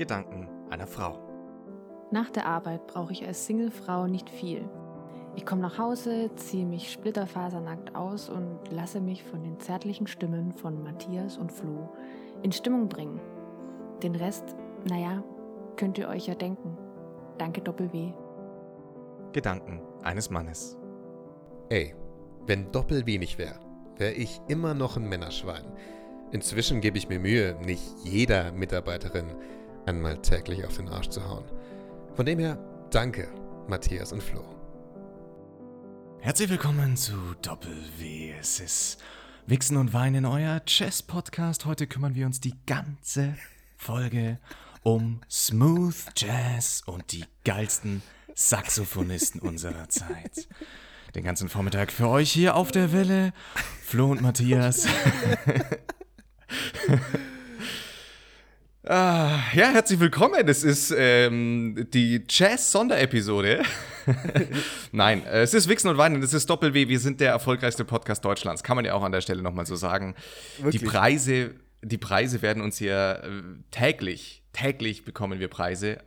Gedanken einer Frau. Nach der Arbeit brauche ich als Singlefrau nicht viel. Ich komme nach Hause, ziehe mich splitterfasernackt aus und lasse mich von den zärtlichen Stimmen von Matthias und Flo in Stimmung bringen. Den Rest, naja, könnt ihr euch ja denken. Danke Doppel-W. Gedanken eines Mannes. Ey, wenn Doppel wenig wäre, wäre ich immer noch ein Männerschwein. Inzwischen gebe ich mir Mühe, nicht jeder Mitarbeiterin einmal täglich auf den Arsch zu hauen. Von dem her, danke, Matthias und Flo. Herzlich willkommen zu Doppel-W. Es ist Wichsen und Weinen, euer Jazz-Podcast. Heute kümmern wir uns die ganze Folge um Smooth Jazz und die geilsten Saxophonisten unserer Zeit. Den ganzen Vormittag für euch hier auf der Welle. Flo und Matthias. Ah, ja, herzlich willkommen. Es ist ähm, die Jazz-Sonderepisode. Nein, äh, es ist Wichsen und Weinen, es ist Doppel-W. Wir sind der erfolgreichste Podcast Deutschlands. Kann man ja auch an der Stelle nochmal so sagen. Wirklich? Die Preise, die Preise werden uns hier äh, täglich, täglich bekommen wir Preise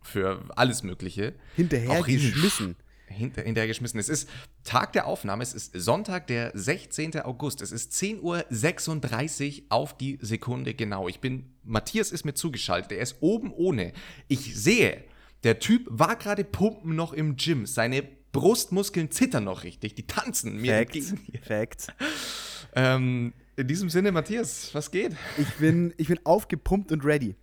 für alles Mögliche. Hinterher Auch geschmissen. Hinter, hinterhergeschmissen. Es ist Tag der Aufnahme, es ist Sonntag, der 16. August. Es ist 10.36 Uhr auf die Sekunde genau. Ich bin, Matthias ist mir zugeschaltet, er ist oben ohne. Ich sehe, der Typ war gerade pumpen noch im Gym. Seine Brustmuskeln zittern noch richtig, die tanzen mir Facts. entgegen. Ähm, in diesem Sinne, Matthias, was geht? Ich bin, ich bin aufgepumpt und ready.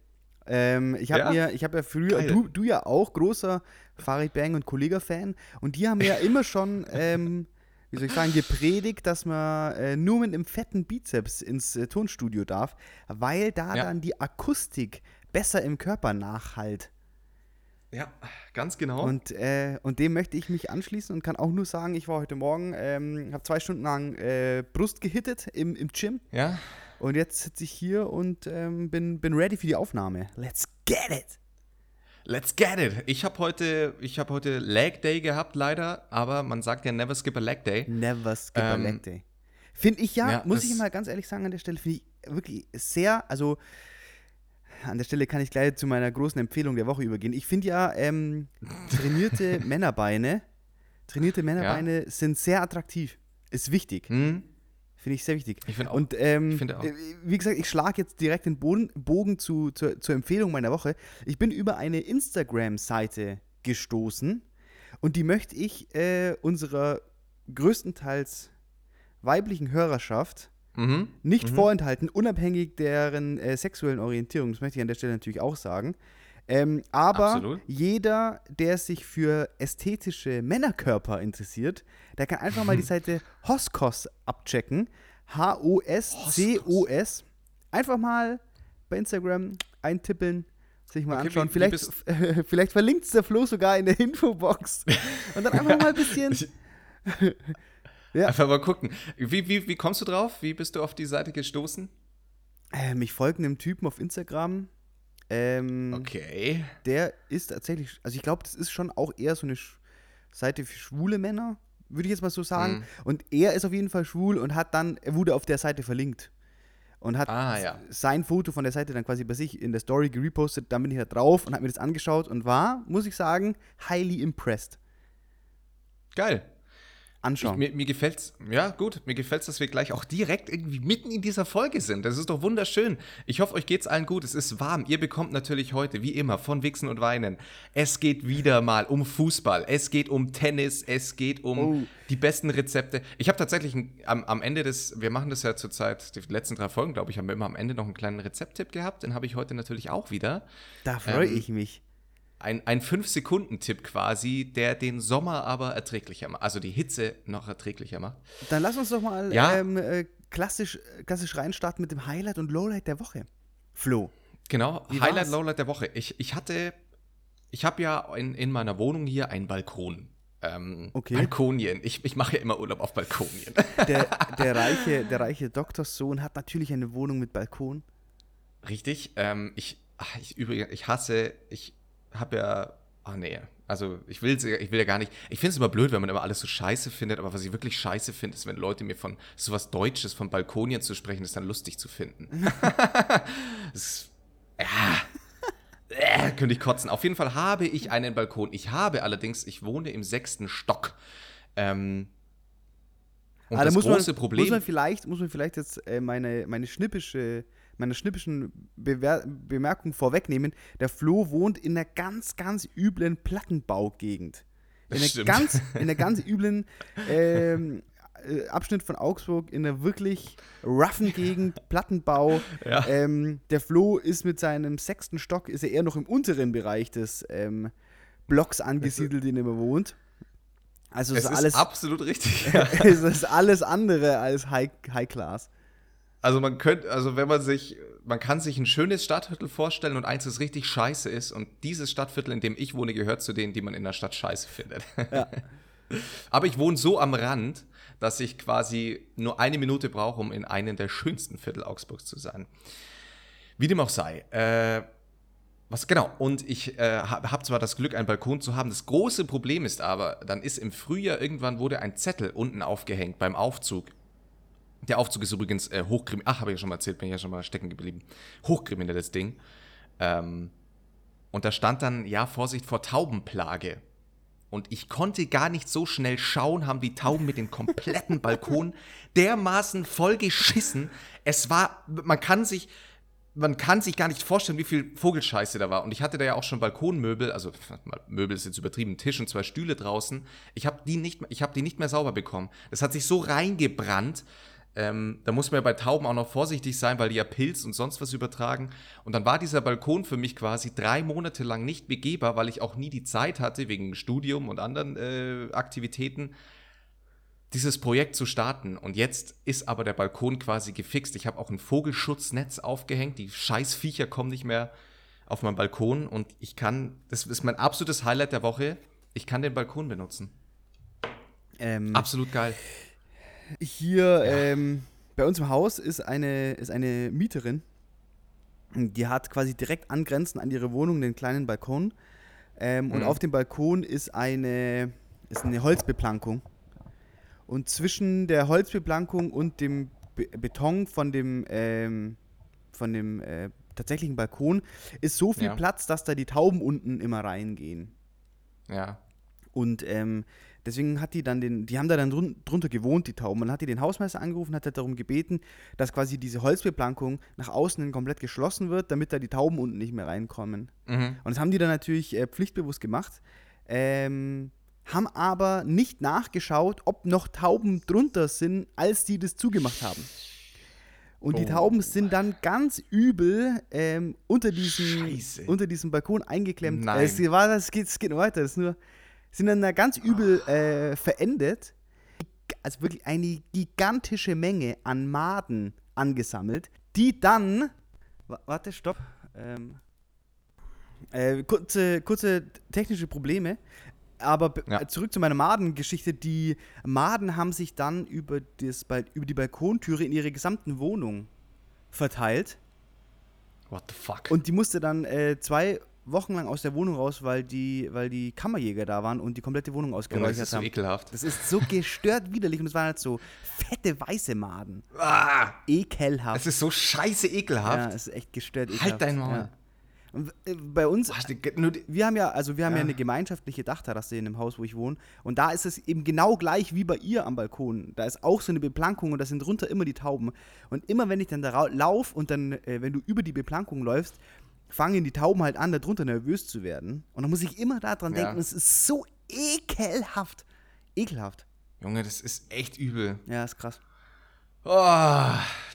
Ähm, ich habe Ja? mir, ich habe ja früher, du, du ja auch, großer Farid Bang und Kollega-Fan. Und die haben ja immer schon, ähm, wie soll ich sagen, gepredigt, dass man äh, nur mit einem fetten Bizeps ins äh, Tonstudio darf, weil da Ja. dann die Akustik besser im Körper nachhalt. Ja, ganz genau. Und, äh, und dem möchte ich mich anschließen und kann auch nur sagen, ich war heute Morgen, ähm, habe zwei Stunden lang äh, Brust gehittet im, im Gym. ja, Und jetzt sitze ich hier und ähm, bin, bin ready für die Aufnahme. Let's get it! Let's get it. Ich habe heute, ich habe heute Leg Day gehabt, leider, aber man sagt ja never skip a Leg Day. Never skip Ähm, a leg day. Finde ich ja, ja, muss ich mal ganz ehrlich sagen, an der Stelle finde ich wirklich sehr, also an der Stelle kann ich gleich zu meiner großen Empfehlung der Woche übergehen. Ich finde ja, ähm, trainierte Männerbeine, trainierte Männerbeine sind sehr attraktiv. Ist wichtig. Hm? Finde ich sehr wichtig. Ich finde auch. Und ähm, Ich finde auch. äh, wie gesagt, ich schlage jetzt direkt den Boden, Bogen zu, zur, zur Empfehlung meiner Woche. Ich bin über eine Instagram-Seite gestoßen und die möchte ich äh, unserer größtenteils weiblichen Hörerschaft Mhm. nicht Mhm. vorenthalten, unabhängig deren äh, sexuellen Orientierung. Das möchte ich an der Stelle natürlich auch sagen. Ähm, aber Absolut. jeder, der sich für ästhetische Männerkörper interessiert, der kann einfach mal die Seite Hoskos abchecken. H-O-S-C-O-S. Einfach mal bei Instagram eintippeln, sich mal Okay, anschauen. wie- wie vielleicht vielleicht verlinkt es der Flo sogar in der Infobox. Und dann einfach mal ein bisschen. Ja. Einfach mal gucken. Wie, wie, wie kommst du drauf? Wie bist du auf die Seite gestoßen? Äh, mich folgen einem Typen auf Instagram. Ähm, Okay. Der ist tatsächlich, also ich glaube, das ist schon auch eher so eine Sch Seite für schwule Männer, würde ich jetzt mal so sagen. Mhm. Und er ist auf jeden Fall schwul und hat dann, er wurde auf der Seite verlinkt. Und hat Ah, ja. sein Foto von der Seite dann quasi bei sich in der Story gerepostet. Dann bin ich da drauf und habe mir das angeschaut und war, muss ich sagen, highly impressed. Geil. Ich, Anschauen. mir, mir gefällt's, ja gut, mir gefällt's, dass wir gleich auch direkt irgendwie mitten in dieser Folge sind. Das ist doch wunderschön. Ich hoffe, euch geht's allen gut. Es ist warm. Ihr bekommt natürlich heute, wie immer, von Wichsen und Weinen. Es geht wieder mal um Fußball. Es geht um Tennis. Es geht um Oh. die besten Rezepte. Ich habe tatsächlich am, am Ende des, wir machen das ja zurzeit, die letzten drei Folgen, glaube ich, haben wir immer am Ende noch einen kleinen Rezepttipp gehabt. Den habe ich heute natürlich auch wieder. da freue ähm, ich mich. Ein, ein 5-Sekunden-Tipp quasi, der den Sommer aber erträglicher macht, also die Hitze noch erträglicher macht. Dann lass uns doch mal Ja. ähm, äh, klassisch, klassisch reinstarten mit dem Highlight und Lowlight der Woche. Flo. Genau, Highlight, war's? Lowlight der Woche. Ich, ich hatte, ich habe ja in, in meiner Wohnung hier einen Balkon. Ähm, Okay. Balkonien. Ich, ich mache ja immer Urlaub auf Balkonien. Der, der, reiche, der reiche Doktorssohn hat natürlich eine Wohnung mit Balkon. Richtig. Ähm, ich, ich übrigens, ich hasse, ich habe ja, ach nee, also ich will, ich will ja gar nicht, ich finde es immer blöd, wenn man immer alles so scheiße findet, aber was ich wirklich scheiße finde, ist, wenn Leute mir von sowas Deutsches, von Balkonien zu sprechen, das dann lustig zu finden. das ist, ja. äh, könnte ich kotzen. Auf jeden Fall habe ich einen Balkon. Ich habe allerdings, ich wohne im sechsten Stock. Ähm, und Ah, da das muss große man, Problem. Muss man vielleicht, muss man vielleicht jetzt äh, meine, meine schnippische, meine schnippischen Bewer Bemerkung vorwegnehmen. Der Flo wohnt in einer ganz, ganz üblen Plattenbaugegend. In einer stimmt. ganz, in einer ganz üblen ähm, äh, Abschnitt von Augsburg, in einer wirklich roughen Gegend, Plattenbau. Ja. Ähm, der Flo ist mit seinem sechsten Stock, ist er eher noch im unteren Bereich des ähm, Blocks angesiedelt, in dem er wohnt. Also es ist ist alles, absolut richtig. es ist alles andere als High, High Class. Also man könnte, also wenn man sich, man kann sich ein schönes Stadtviertel vorstellen und eins, das richtig scheiße ist und dieses Stadtviertel, in dem ich wohne, gehört zu denen, die man in der Stadt scheiße findet. Ja. Aber ich wohne so am Rand, dass ich quasi nur eine Minute brauche, um in einem der schönsten Viertel Augsburgs zu sein. Wie dem auch sei. Äh, was genau? Und ich äh, habe hab zwar das Glück, einen Balkon zu haben. Das große Problem ist aber, dann ist im Frühjahr irgendwann wurde ein Zettel unten aufgehängt beim Aufzug. Der Aufzug ist übrigens äh, hochkriminell. Ach, habe ich ja schon mal erzählt, bin ich ja schon mal stecken geblieben. Hochkriminelles Ding. Ähm, und da stand dann, ja, Vorsicht vor Taubenplage. Und ich konnte gar nicht so schnell schauen, haben die Tauben mit dem kompletten Balkon dermaßen voll geschissen. Es war, man kann sich, man kann sich gar nicht vorstellen, wie viel Vogelscheiße da war. Und ich hatte da ja auch schon Balkonmöbel, also Möbel ist jetzt übertrieben, Tisch und zwei Stühle draußen. Ich habe die nicht, ich habe die nicht mehr sauber bekommen. Das hat sich so reingebrannt. Ähm, da muss man ja bei Tauben auch noch vorsichtig sein, weil die ja Pilz und sonst was übertragen. Und dann war dieser Balkon für mich quasi drei Monate lang nicht begehbar, weil ich auch nie die Zeit hatte, wegen Studium und anderen äh, Aktivitäten, dieses Projekt zu starten. Und jetzt ist aber der Balkon quasi gefixt. Ich habe auch ein Vogelschutznetz aufgehängt. Die scheiß Viecher kommen nicht mehr auf meinen Balkon. Und ich kann, das ist mein absolutes Highlight der Woche, ich kann den Balkon benutzen. Ähm, Absolut geil. Hier ähm, bei uns im Haus ist eine, ist eine Mieterin. Die hat quasi direkt angrenzend an ihre Wohnung den kleinen Balkon. Ähm, Und Mhm. auf dem Balkon ist eine, ist eine Holzbeplankung. Und zwischen der Holzbeplankung und dem Be Beton von dem, ähm, von dem äh, tatsächlichen Balkon ist so viel Ja. Platz, dass da die Tauben unten immer reingehen. Ja. Und ähm, deswegen hat die dann den, die haben da dann drun, drunter gewohnt, die Tauben. Und dann hat die den Hausmeister angerufen, hat darum gebeten, dass quasi diese Holzbeplankung nach außen hin komplett geschlossen wird, damit da die Tauben unten nicht mehr reinkommen. Mhm. Und das haben die dann natürlich äh, pflichtbewusst gemacht. Ähm, haben aber nicht nachgeschaut, ob noch Tauben drunter sind, als die das zugemacht haben. Und die Oh. Tauben sind dann ganz übel ähm, unter, diesem, Scheiße. unter diesem Balkon eingeklemmt. Nein. Es, war, das geht, es geht weiter. Das ist nur, sind dann da ganz übel äh, verendet. Also wirklich eine gigantische Menge an Maden angesammelt, die dann. Wa- Warte, stopp. Ähm, äh, kurze, kurze technische Probleme. Aber Ja. zurück zu meiner Madengeschichte. Die Maden haben sich dann über, das, über die Balkontüre in ihre gesamten Wohnung verteilt. What the fuck? Und die musste dann äh, zwei Wochen lang aus der Wohnung raus, weil die, weil die Kammerjäger da waren und die komplette Wohnung das ausgeräuchert ist so haben. ekelhaft. Das ist so gestört widerlich und es waren halt so fette weiße Maden. Ah, Ekelhaft. es ist so scheiße ja, ekelhaft. es ist echt gestört Halt ekelhaft. dein Maul. Ja. Und, äh, bei uns, wir haben ja, also wir haben ja. Ja. eine gemeinschaftliche Dachterrasse in dem Haus, wo ich wohne. Und da ist es eben genau gleich wie bei ihr am Balkon. Da ist auch so eine Beplankung und da sind drunter immer die Tauben. Und immer wenn ich dann da laufe und dann, äh, wenn du über die Beplankung läufst, fangen die Tauben halt an, da drunter nervös zu werden. Und dann muss ich immer daran Ja. denken, es ist so ekelhaft. Ekelhaft. Junge, das ist echt übel. Ja, ist krass. Oh,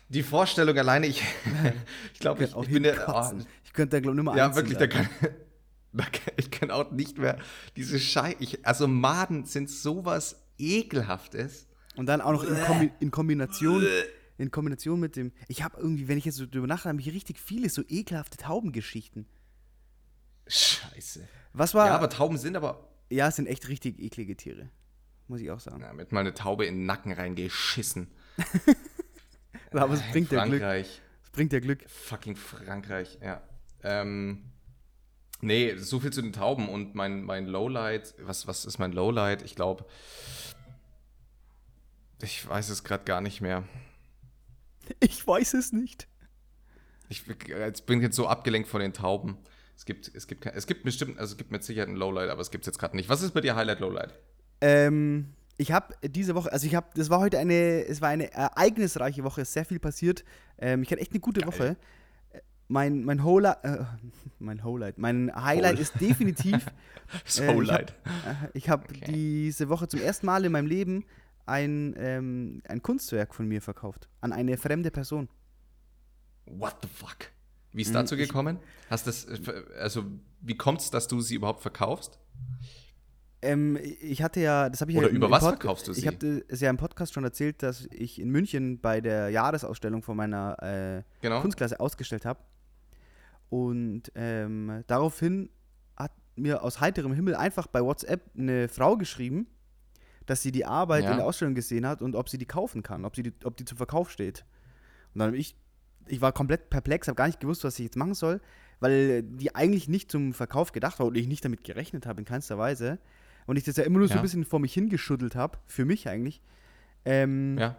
die Vorstellung alleine, ich, ich glaube, ich, Auch ich bin der. Oh, ich könnte da, glaube ich, nicht mehr ja, wirklich, da kann, da kann, ich kann auch nicht mehr diese Schei. Ich, also Maden sind sowas ekelhaftes. Und dann auch noch in, Kombi in Kombination in Kombination mit dem. Ich habe irgendwie, wenn ich jetzt so drüber nachdenke, habe ich richtig viele so ekelhafte Taubengeschichten. Scheiße. Was war. Ja, aber Tauben sind aber. ja, es sind echt richtig eklige Tiere. Muss ich auch sagen. Ja, mit mal eine Taube in den Nacken reingeschissen. Aber es bringt ja Glück. Frankreich. Es bringt ja Glück. Fucking Frankreich, ja. Ähm, nee, so viel zu den Tauben und mein, mein Lowlight, was, was ist mein Lowlight? Ich glaube, ich weiß es gerade gar nicht mehr. Ich weiß es nicht. Ich jetzt bin ich jetzt so abgelenkt von den Tauben. Es gibt, es gibt, es gibt bestimmt, also es gibt mit Sicherheit ein Lowlight, aber es gibt es jetzt gerade nicht. Was ist bei dir Highlight, Lowlight? Ähm, ich habe diese Woche, also ich habe, das war heute eine, es war eine ereignisreiche Woche, ist sehr viel passiert. Ähm, ich hatte echt eine gute Geil. Woche. Mein, mein Highlight, äh, mein Highlight, mein Highlight Hol- ist definitiv, Das Äh, ich Lowlight. äh, ich habe Okay. diese Woche zum ersten Mal in meinem Leben ein, ähm, ein Kunstwerk von mir verkauft an eine fremde Person. What the fuck? Wie ist Hm, dazu ich- gekommen? Hast das, äh, also wie kommt es, dass du sie überhaupt verkaufst? Ähm, ich hatte ja, das habe ich Oder ja über was Pod- verkaufst du Ich sie? habe es ja im Podcast schon erzählt, dass ich in München bei der Jahresausstellung von meiner äh, Genau. Kunstklasse ausgestellt habe. Und ähm, daraufhin hat mir aus heiterem Himmel einfach bei WhatsApp eine Frau geschrieben, dass sie die Arbeit Ja. in der Ausstellung gesehen hat und ob sie die kaufen kann, ob, sie die, ob die zum Verkauf steht. Und dann habe ich, ich war komplett perplex, habe gar nicht gewusst, was ich jetzt machen soll, weil die eigentlich nicht zum Verkauf gedacht war und ich nicht damit gerechnet habe, in keinster Weise. Und ich das ja immer nur so Ja. ein bisschen vor mich hingeschuddelt habe, für mich eigentlich. Ähm, Ja.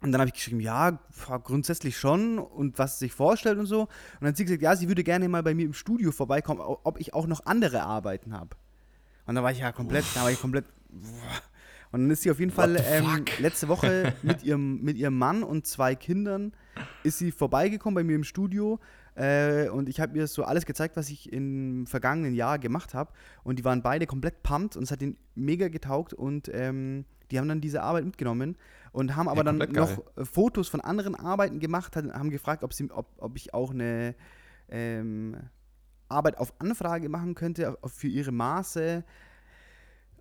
und dann habe ich geschrieben, ja, grundsätzlich schon und was sie sich vorstellt und so. Und dann hat sie gesagt, ja, sie würde gerne mal bei mir im Studio vorbeikommen, ob ich auch noch andere Arbeiten habe. Und da war ich ja komplett, da war ich komplett. Und dann ist sie auf jeden Fall ähm, letzte Woche mit ihrem, mit ihrem Mann und zwei Kindern ist sie vorbeigekommen bei mir im Studio äh, und ich habe ihr so alles gezeigt, was ich im vergangenen Jahr gemacht habe und die waren beide komplett pumped und es hat ihnen mega getaugt und ähm, die haben dann diese Arbeit mitgenommen und haben aber Ja, dann noch geil. Fotos von anderen Arbeiten gemacht, haben gefragt, ob, sie, ob, ob ich auch eine ähm, Arbeit auf Anfrage machen könnte für ihre Maße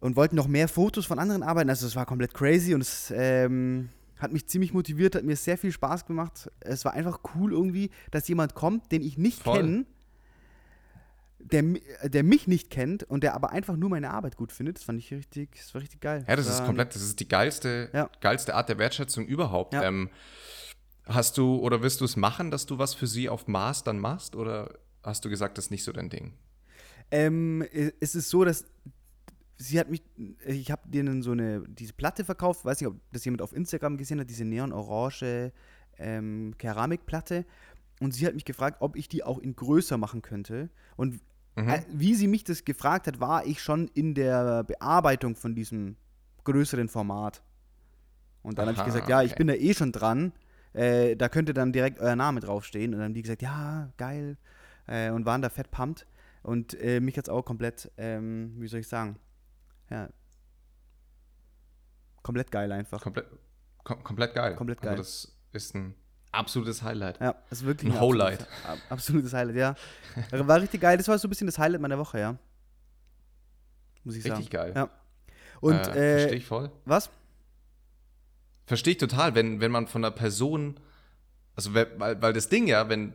und wollten noch mehr Fotos von anderen Arbeiten. Also es war komplett crazy und es ähm, hat mich ziemlich motiviert, hat mir sehr viel Spaß gemacht. Es war einfach cool irgendwie, dass jemand kommt, den ich nicht kenne, der, der mich nicht kennt und der aber einfach nur meine Arbeit gut findet. Das fand ich richtig, das war richtig geil. Ja, das ist komplett, das ist die geilste, Ja. geilste Art der Wertschätzung überhaupt. Ja. Ähm, hast du oder wirst du es machen, dass du was für sie auf Maß dann machst? Oder hast du gesagt, das ist nicht so dein Ding? Ähm, äh, es ist so, dass sie hat mich, ich habe denen so eine, diese Platte verkauft, weiß nicht, ob das jemand auf Instagram gesehen hat, diese neon-orange ähm, Keramikplatte. Und sie hat mich gefragt, ob ich die auch in größer machen könnte. Und Mhm. äh, wie sie mich das gefragt hat, war ich schon in der Bearbeitung von diesem größeren Format. Und dann habe ich gesagt, ja, ich okay. bin da eh schon dran. Äh, da könnte dann direkt euer Name draufstehen. Und dann haben die gesagt, ja, geil. Äh, und waren da fett pumped. Und äh, mich jetzt auch komplett, ähm, wie soll ich sagen, ja, komplett geil einfach. Komplett, kom komplett geil. Komplett geil. Also das ist ein absolutes Highlight. Ja, das ist wirklich Ein Highlight. Absolutes, ab- absolutes Highlight, ja. War richtig geil. Das war so ein bisschen das Highlight meiner Woche, ja. Muss ich Richtig sagen. geil. Ja. Und, äh, äh, Verstehe ich voll. was? Verstehe ich total, wenn, wenn man von einer Person, also we- weil, weil das Ding ja, wenn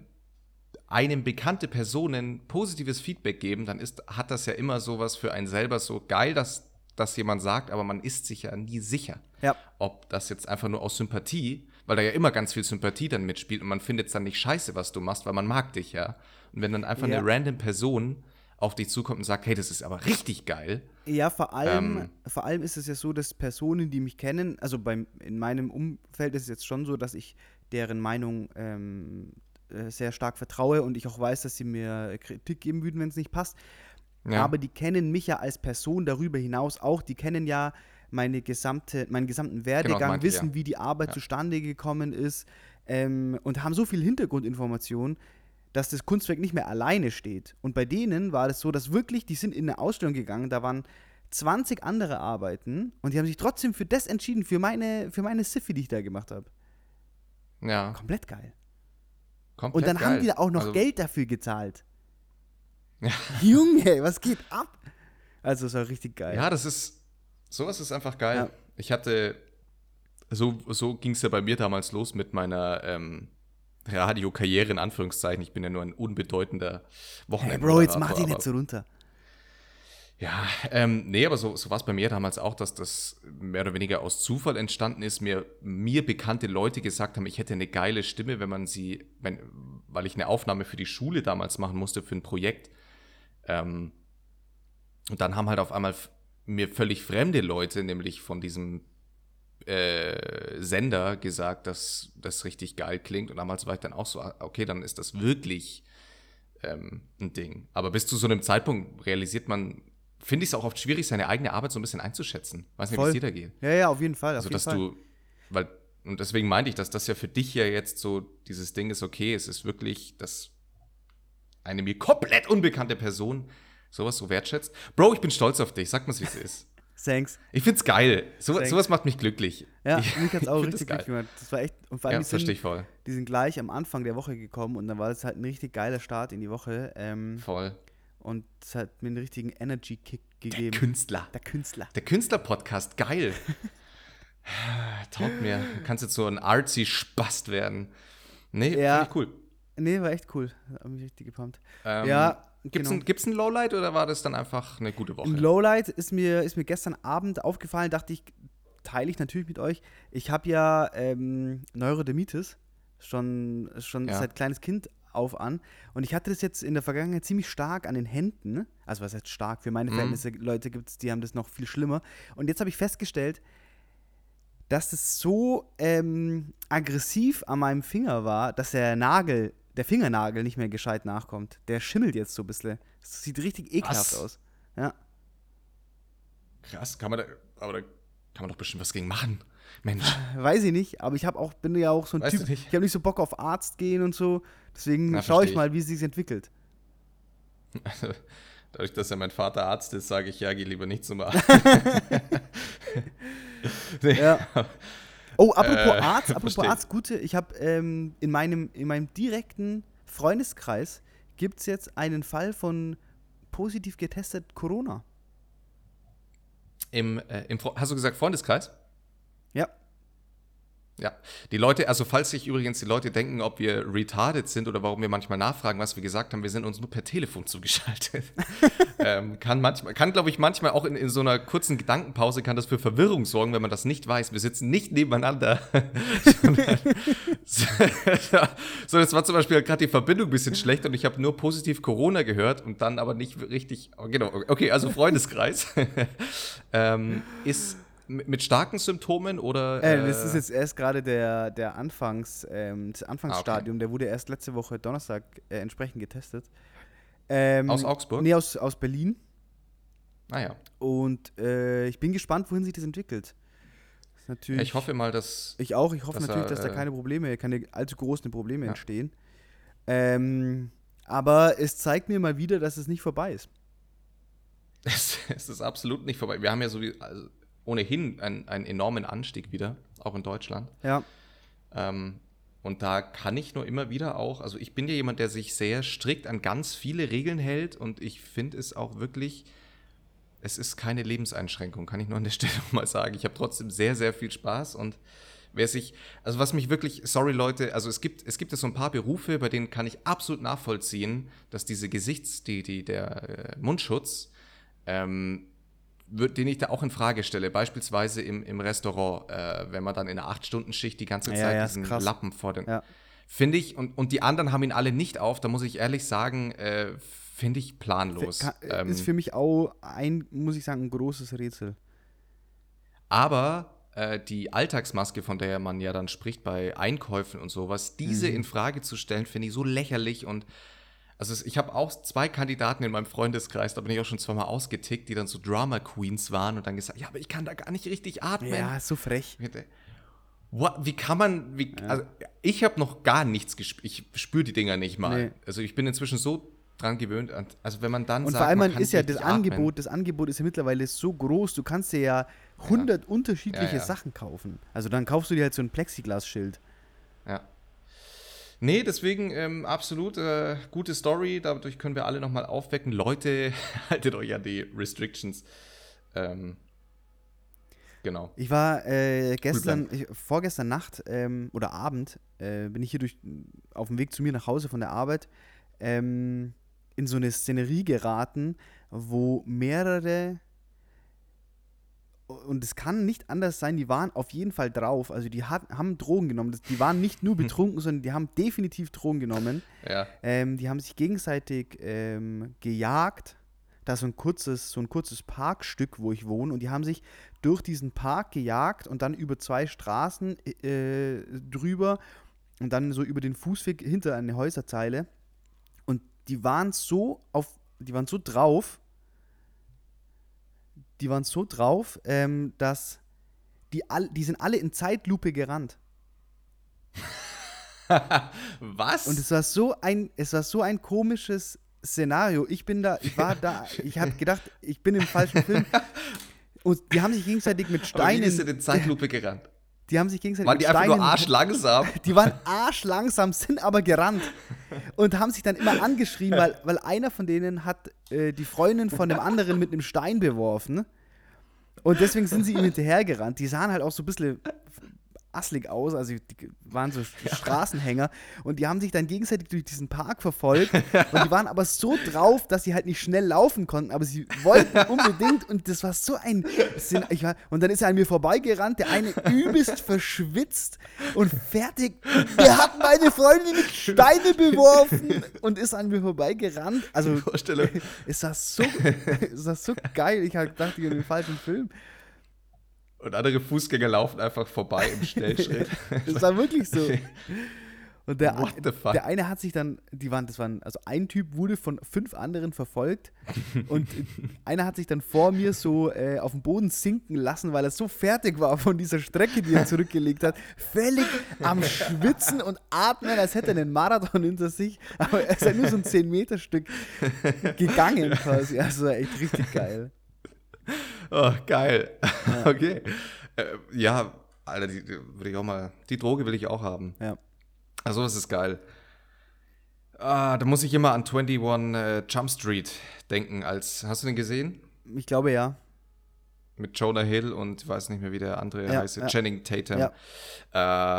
einem bekannte Personen positives Feedback geben, dann ist, hat das ja immer sowas für einen selber so geil, dass das jemand sagt, aber man ist sich ja nie sicher, Ja. ob das jetzt einfach nur aus Sympathie, weil da ja immer ganz viel Sympathie dann mitspielt und man findet es dann nicht scheiße, was du machst, weil man mag dich ja. Und wenn dann einfach Ja. eine random Person auf dich zukommt und sagt, hey, das ist aber richtig geil, Ja, vor allem, Ähm. vor allem ist es ja so, dass Personen, die mich kennen, also beim, in meinem Umfeld ist es jetzt schon so, dass ich deren Meinung ähm, äh, sehr stark vertraue und ich auch weiß, dass sie mir Kritik geben würden, wenn es nicht passt. Ja. Aber die kennen mich ja als Person darüber hinaus auch. Die kennen ja meine gesamte, meinen gesamten Werdegang, Genau, meinte wissen, ja. wie die Arbeit Ja. zustande gekommen ist ähm, und haben so viel Hintergrundinformation, dass das Kunstwerk nicht mehr alleine steht. Und bei denen war das so, dass wirklich, die sind in eine Ausstellung gegangen, da waren 20 andere Arbeiten und die haben sich trotzdem für das entschieden, für meine, für meine Siffi, die ich da gemacht habe. ja, Komplett geil. komplett Und dann geil. haben die da auch noch Also- Geld dafür gezahlt. Ja. Junge, was geht ab? Also, es war richtig geil. Ja, das ist, sowas ist einfach geil. Ja. Ich hatte, so, so ging es ja bei mir damals los mit meiner ähm, Radiokarriere in Anführungszeichen. Ich bin ja nur ein unbedeutender hey, Wochenende. Bro, jetzt mach die nicht so runter. Ja, ähm, nee, aber so, so war es bei mir damals auch, dass das mehr oder weniger aus Zufall entstanden ist, mir, mir bekannte Leute gesagt haben, ich hätte eine geile Stimme, wenn man sie, wenn, weil ich eine Aufnahme für die Schule damals machen musste, für ein Projekt. Ähm, und dann haben halt auf einmal mir völlig fremde Leute, nämlich von diesem äh, Sender, gesagt, dass das richtig geil klingt. Und damals war ich dann auch so, ah, okay, dann ist das wirklich ähm, ein Ding. Aber bis zu so einem Zeitpunkt realisiert man, finde ich es auch oft schwierig, seine eigene Arbeit so ein bisschen einzuschätzen. Weiß nicht, wie es dir da geht. Ja, ja, auf jeden Fall. Auf Also, dass Fall. du, weil, und deswegen meinte ich, dass das ja für dich ja jetzt so dieses Ding ist, okay, es ist wirklich, dass eine mir komplett unbekannte Person sowas so wertschätzt. Bro, ich bin stolz auf dich, sag mal, wie es ist. Thanks. Ich find's geil. So, Thanks. sowas macht mich glücklich. Ja, ich, mich hat es auch richtig das glücklich gemacht. Das war echt, und vor allem Ja, die, verstehe sind, ich voll. die sind gleich am Anfang der Woche gekommen und dann war es halt ein richtig geiler Start in die Woche. Ähm, Voll. und es hat mir einen richtigen Energy-Kick Der gegeben. Künstler. Der Künstler. Der Künstler-Podcast, geil. Taugt mir. Du kannst jetzt so ein artsy Spast werden. Nee, Ja. finde ich cool. Nee, war echt cool. Hat mich richtig gepumpt. Ähm, ja, Gibt's, genau. ein, ein Lowlight oder war das dann einfach eine gute Woche? Ein Lowlight ist mir, ist mir gestern Abend aufgefallen, dachte ich, teile ich natürlich mit euch. Ich habe ja ähm, Neurodermitis schon, schon Ja. seit kleines Kind auf an. Und ich hatte das jetzt in der Vergangenheit ziemlich stark an den Händen. Also was heißt stark? Für meine Mhm. Verhältnisse, Leute gibt es, die haben das noch viel schlimmer. Und jetzt habe ich festgestellt, dass es so ähm, aggressiv an meinem Finger war, dass der Nagel, der Fingernagel nicht mehr gescheit nachkommt. Der schimmelt jetzt so ein bisschen. Das sieht richtig ekelhaft Was? aus. Ja. Krass, kann man da, aber da kann man doch bestimmt was gegen machen. Mensch, Weiß ich nicht, aber ich habe auch, bin ja auch so ein Weißt Typ, ich habe nicht so Bock auf Arzt gehen und so. Deswegen schaue ich mal, wie es sich entwickelt. also, dadurch, dass ja mein Vater Arzt ist, sage ich, ja, geh lieber nicht zum Arzt. nee. Ja. Oh, apropos Äh, Arzt, apropos versteh. Arzt, gute, ich habe ähm, in, meinem, in meinem direkten Freundeskreis gibt es jetzt einen Fall von positiv getestet Corona. Im, äh, im, hast du gesagt Freundeskreis? Ja. Ja, die Leute, also falls sich übrigens die Leute denken, ob wir retarded sind oder warum wir manchmal nachfragen, was wir gesagt haben, wir sind uns nur per Telefon zugeschaltet. ähm, kann manchmal, kann glaube ich manchmal auch in, in so einer kurzen Gedankenpause kann das für Verwirrung sorgen, wenn man das nicht weiß. Wir sitzen nicht nebeneinander. sondern, so, das war zum Beispiel gerade die Verbindung ein bisschen schlecht und ich habe nur positiv Corona gehört und dann aber nicht richtig, oh, genau, okay, also Freundeskreis ähm, ist mit starken Symptomen oder Äh, das ist jetzt erst gerade der, der Anfangs, ähm, das Anfangsstadium. Der wurde erst letzte Woche Donnerstag äh, entsprechend getestet. Ähm, Aus Augsburg? Nee, aus, aus Berlin. naja. Und äh, ich bin gespannt, wohin sich das entwickelt. Das natürlich, Ja, ich hoffe mal, dass. Ich auch. Ich hoffe dass natürlich, er, dass da äh, keine Probleme, keine allzu großen Probleme Ja. entstehen. Ähm, aber es zeigt mir mal wieder, dass es nicht vorbei ist. Es, es ist absolut nicht vorbei. Wir haben ja so wie, also ohnehin einen, einen enormen Anstieg wieder, auch in Deutschland. Ja. Ähm, und da kann ich nur immer wieder auch, also ich bin ja jemand, der sich sehr strikt an ganz viele Regeln hält und ich finde es auch wirklich, es ist keine Lebenseinschränkung, kann ich nur an der Stelle mal sagen. Ich habe trotzdem sehr, sehr viel Spaß und wer sich, also was mich wirklich, sorry Leute, also es gibt, es gibt ja so ein paar Berufe, bei denen kann ich absolut nachvollziehen, dass diese Gesichts-, die, die, der äh, Mundschutz, ähm, den ich da auch in Frage stelle, beispielsweise im, im Restaurant, äh, wenn man dann in einer 8-Stunden-Schicht die ganze Ja, Zeit ja, ist diesen. Lappen vor den. Ja. Finde ich, und, und die anderen haben ihn alle nicht auf, da muss ich ehrlich sagen, äh, finde ich planlos. Ka- Ähm, ist für mich auch ein, muss ich sagen, ein großes Rätsel. aber äh, die Alltagsmaske, von der man ja dann spricht bei Einkäufen und sowas, diese Mhm. in Frage zu stellen, finde ich so lächerlich und also ich habe auch zwei Kandidaten in meinem Freundeskreis, da bin ich auch schon zweimal ausgetickt, die dann so Drama Queens waren und dann gesagt, ja, aber ich kann da gar nicht richtig atmen. Ja, so frech. What? Wie kann man, wie, also ich habe noch gar nichts gespürt, ich spüre die Dinger nicht mal. Nee. Also ich bin inzwischen so dran gewöhnt, also wenn man dann Und sagt, vor allem man ist ja das atmen. Angebot, das Angebot ist ja mittlerweile so groß, du kannst dir ja 100 unterschiedliche Ja, ja. Sachen kaufen. Also dann kaufst du dir halt so ein Plexiglasschild. Nee, deswegen ähm, absolut äh, gute Story. Dadurch können wir alle nochmal aufwecken. Leute, haltet euch an die Restrictions. Ähm, genau. Ich war äh, gestern, ich, vorgestern Nacht ähm, oder Abend, äh, bin ich hier durch, auf dem Weg zu mir nach Hause von der Arbeit ähm, in so eine Szenerie geraten, wo mehrere, und es kann nicht anders sein, die waren auf jeden Fall drauf. Also die hat, haben Drogen genommen. Die waren nicht nur betrunken, sondern die haben definitiv Drogen genommen. Ja. Ähm, die haben sich gegenseitig ähm, gejagt. Da ist so ein kurzes, so ein kurzes Parkstück, wo ich wohne, und die haben sich durch diesen Park gejagt und dann über zwei Straßen äh, drüber und dann so über den Fußweg hinter eine Häuserzeile. Und die waren so auf, die waren so drauf, die waren so drauf, ähm, dass die, all, die sind alle in Zeitlupe gerannt. Was? Und es war so ein, es war so ein komisches Szenario. Ich bin da, ich war da, ich habe gedacht, ich bin im falschen Film. Und die haben sich gegenseitig mit Aber wie Steinen. ist in in Zeitlupe gerannt? Die haben sich gegenseitig Waren die einfach Steinen. nur arschlangsam? Die waren arschlangsam, sind aber gerannt und haben sich dann immer angeschrien, weil, weil einer von denen hat äh, die Freundin von dem anderen mit einem Stein beworfen. Und deswegen sind sie ihm hinterhergerannt. Die sahen halt auch so ein bisschen asslig aus, also die waren so Straßenhänger und die haben sich dann gegenseitig durch diesen Park verfolgt und die waren aber so drauf, dass sie halt nicht schnell laufen konnten, aber sie wollten unbedingt und das war so ein Sinn- ich war, und dann ist er an mir vorbeigerannt, der eine übelst verschwitzt und fertig. Der hat meine Freundin mit Steine beworfen und ist an mir vorbeigerannt. Also ist das so, ist das so geil. Ich gedacht, ich bin im falschen Film. Und andere Fußgänger laufen einfach vorbei im Schnellschritt. Das war wirklich so. Und der, der eine hat sich dann, die waren, das waren, also ein Typ wurde von fünf anderen verfolgt und einer hat sich dann vor mir so äh, auf den Boden sinken lassen, weil er so fertig war von dieser Strecke, die er zurückgelegt hat. Völlig am Schwitzen und Atmen, als hätte er einen Marathon hinter sich. Aber er ist halt nur so ein 10-Meter-Stück gegangen quasi. Also echt richtig geil. Oh, geil. Okay. Äh, ja, Alter, die, die würde ich auch mal. Die Droge will ich auch haben. Ja. Also, das ist geil. Ah, da muss ich immer an 21 äh, Jump Street denken. Als, hast du den gesehen? Ich glaube ja. Mit Jonah Hill und ich weiß nicht mehr, wie der andere Ja, heißt, ja. Channing Tatum. Ja.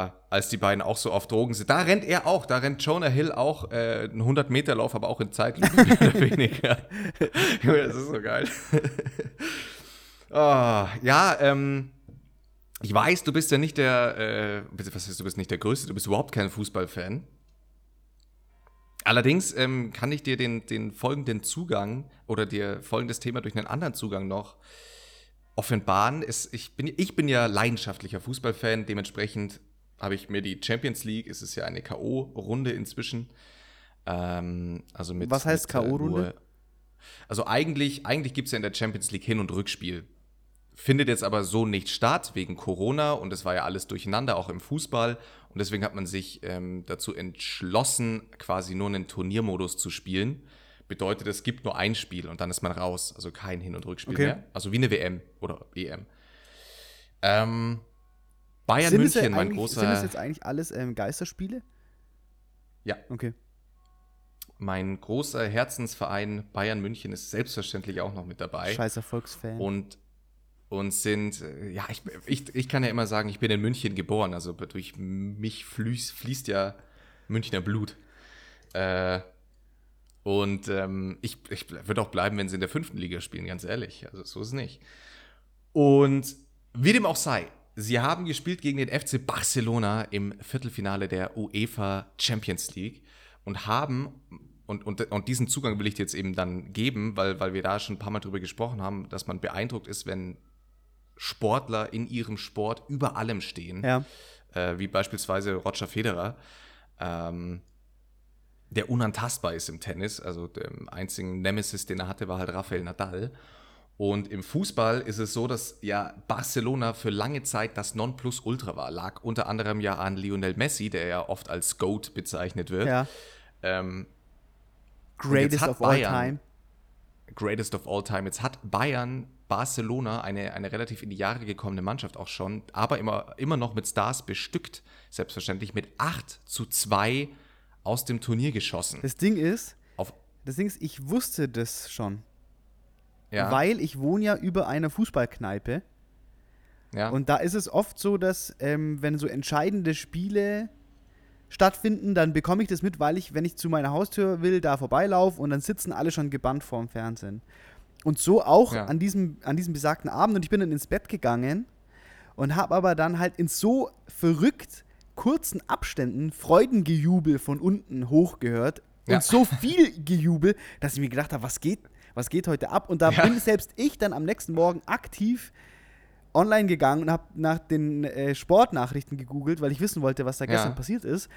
Äh, als die beiden auch so auf Drogen sind. Da rennt er auch, da rennt Jonah Hill auch äh, einen 100-Meter-Lauf, aber auch in Zeitlupe, weniger. Das ist so geil. Ah, ja, ähm, ich weiß, du bist ja nicht der, äh, was heißt, du bist nicht der Größte, du bist überhaupt kein Fußballfan. Allerdings ähm, kann ich dir den, den folgenden Zugang oder dir folgendes Thema durch einen anderen Zugang noch offenbaren. Es, ich, bin, ich bin ja leidenschaftlicher Fußballfan, dementsprechend habe ich mir die Champions League, es ist ja eine K.O.-Runde inzwischen. Ähm, also mit, Was heißt äh, K.O.-Runde? Also eigentlich, eigentlich gibt es ja in der Champions League Hin- und Rückspiel. Findet jetzt aber so nicht statt, wegen Corona und es war ja alles durcheinander, auch im Fußball. Und deswegen hat man sich ähm, dazu entschlossen, quasi nur einen Turniermodus zu spielen. Bedeutet, es gibt nur ein Spiel und dann ist man raus. Also kein Hin- und Rückspiel Okay. mehr. Also wie eine WM oder EM. Ähm, Bayern Sind München, mein großer. sind es jetzt eigentlich alles ähm, Geisterspiele? Ja. Okay. Mein großer Herzensverein Bayern München ist selbstverständlich auch noch mit dabei. Scheiß Erfolgsfan. Und, und sind, äh, ja, ich, ich, ich kann ja immer sagen, ich bin in München geboren. Also durch mich fließt, fließt ja Münchner Blut. Äh, und ähm, ich, ich würde auch bleiben, wenn sie in der fünften Liga spielen, ganz ehrlich. Also so ist es nicht. Und wie dem auch sei, sie haben gespielt gegen den FC Barcelona im Viertelfinale der UEFA Champions League und haben, und, und, und diesen Zugang will ich dir jetzt eben dann geben, weil, weil wir da schon ein paar Mal drüber gesprochen haben, dass man beeindruckt ist, wenn Sportler in ihrem Sport über allem stehen ja. äh, wie beispielsweise Roger Federer, ähm, der unantastbar ist im Tennis. Also der einzigen Nemesis, den er hatte, war halt Rafael Nadal. Und im Fußball ist es so, dass ja Barcelona für lange Zeit das Nonplusultra war. Lag unter anderem ja an Lionel Messi, der ja oft als GOAT bezeichnet wird. ja. Ähm, Greatest of all Bayern- time. greatest of all time. Jetzt hat Bayern Barcelona, eine, eine relativ in die Jahre gekommene Mannschaft auch schon, aber immer, immer noch mit Stars bestückt, selbstverständlich mit 8 zu 2 aus dem Turnier geschossen. Das Ding ist, Auf, das Ding ist, ich wusste das schon. ja, Weil ich wohne ja über einer Fußballkneipe. ja, Und da ist es oft so, dass ähm, wenn so entscheidende Spiele stattfinden, dann bekomme ich das mit, weil ich, wenn ich zu meiner Haustür will, da vorbeilaufe und dann sitzen alle schon gebannt vorm Fernsehen. Und so auch Ja. an, diesem, an diesem besagten Abend. Und ich bin dann ins Bett gegangen und habe aber dann halt in so verrückt kurzen Abständen Freudengejubel von unten hochgehört. Und Ja. so viel Gejubel, dass ich mir gedacht habe, was geht, was geht heute ab? Und da Ja. bin selbst ich dann am nächsten Morgen aktiv online gegangen und habe nach den äh, Sportnachrichten gegoogelt, weil ich wissen wollte, was da Ja. gestern passiert ist.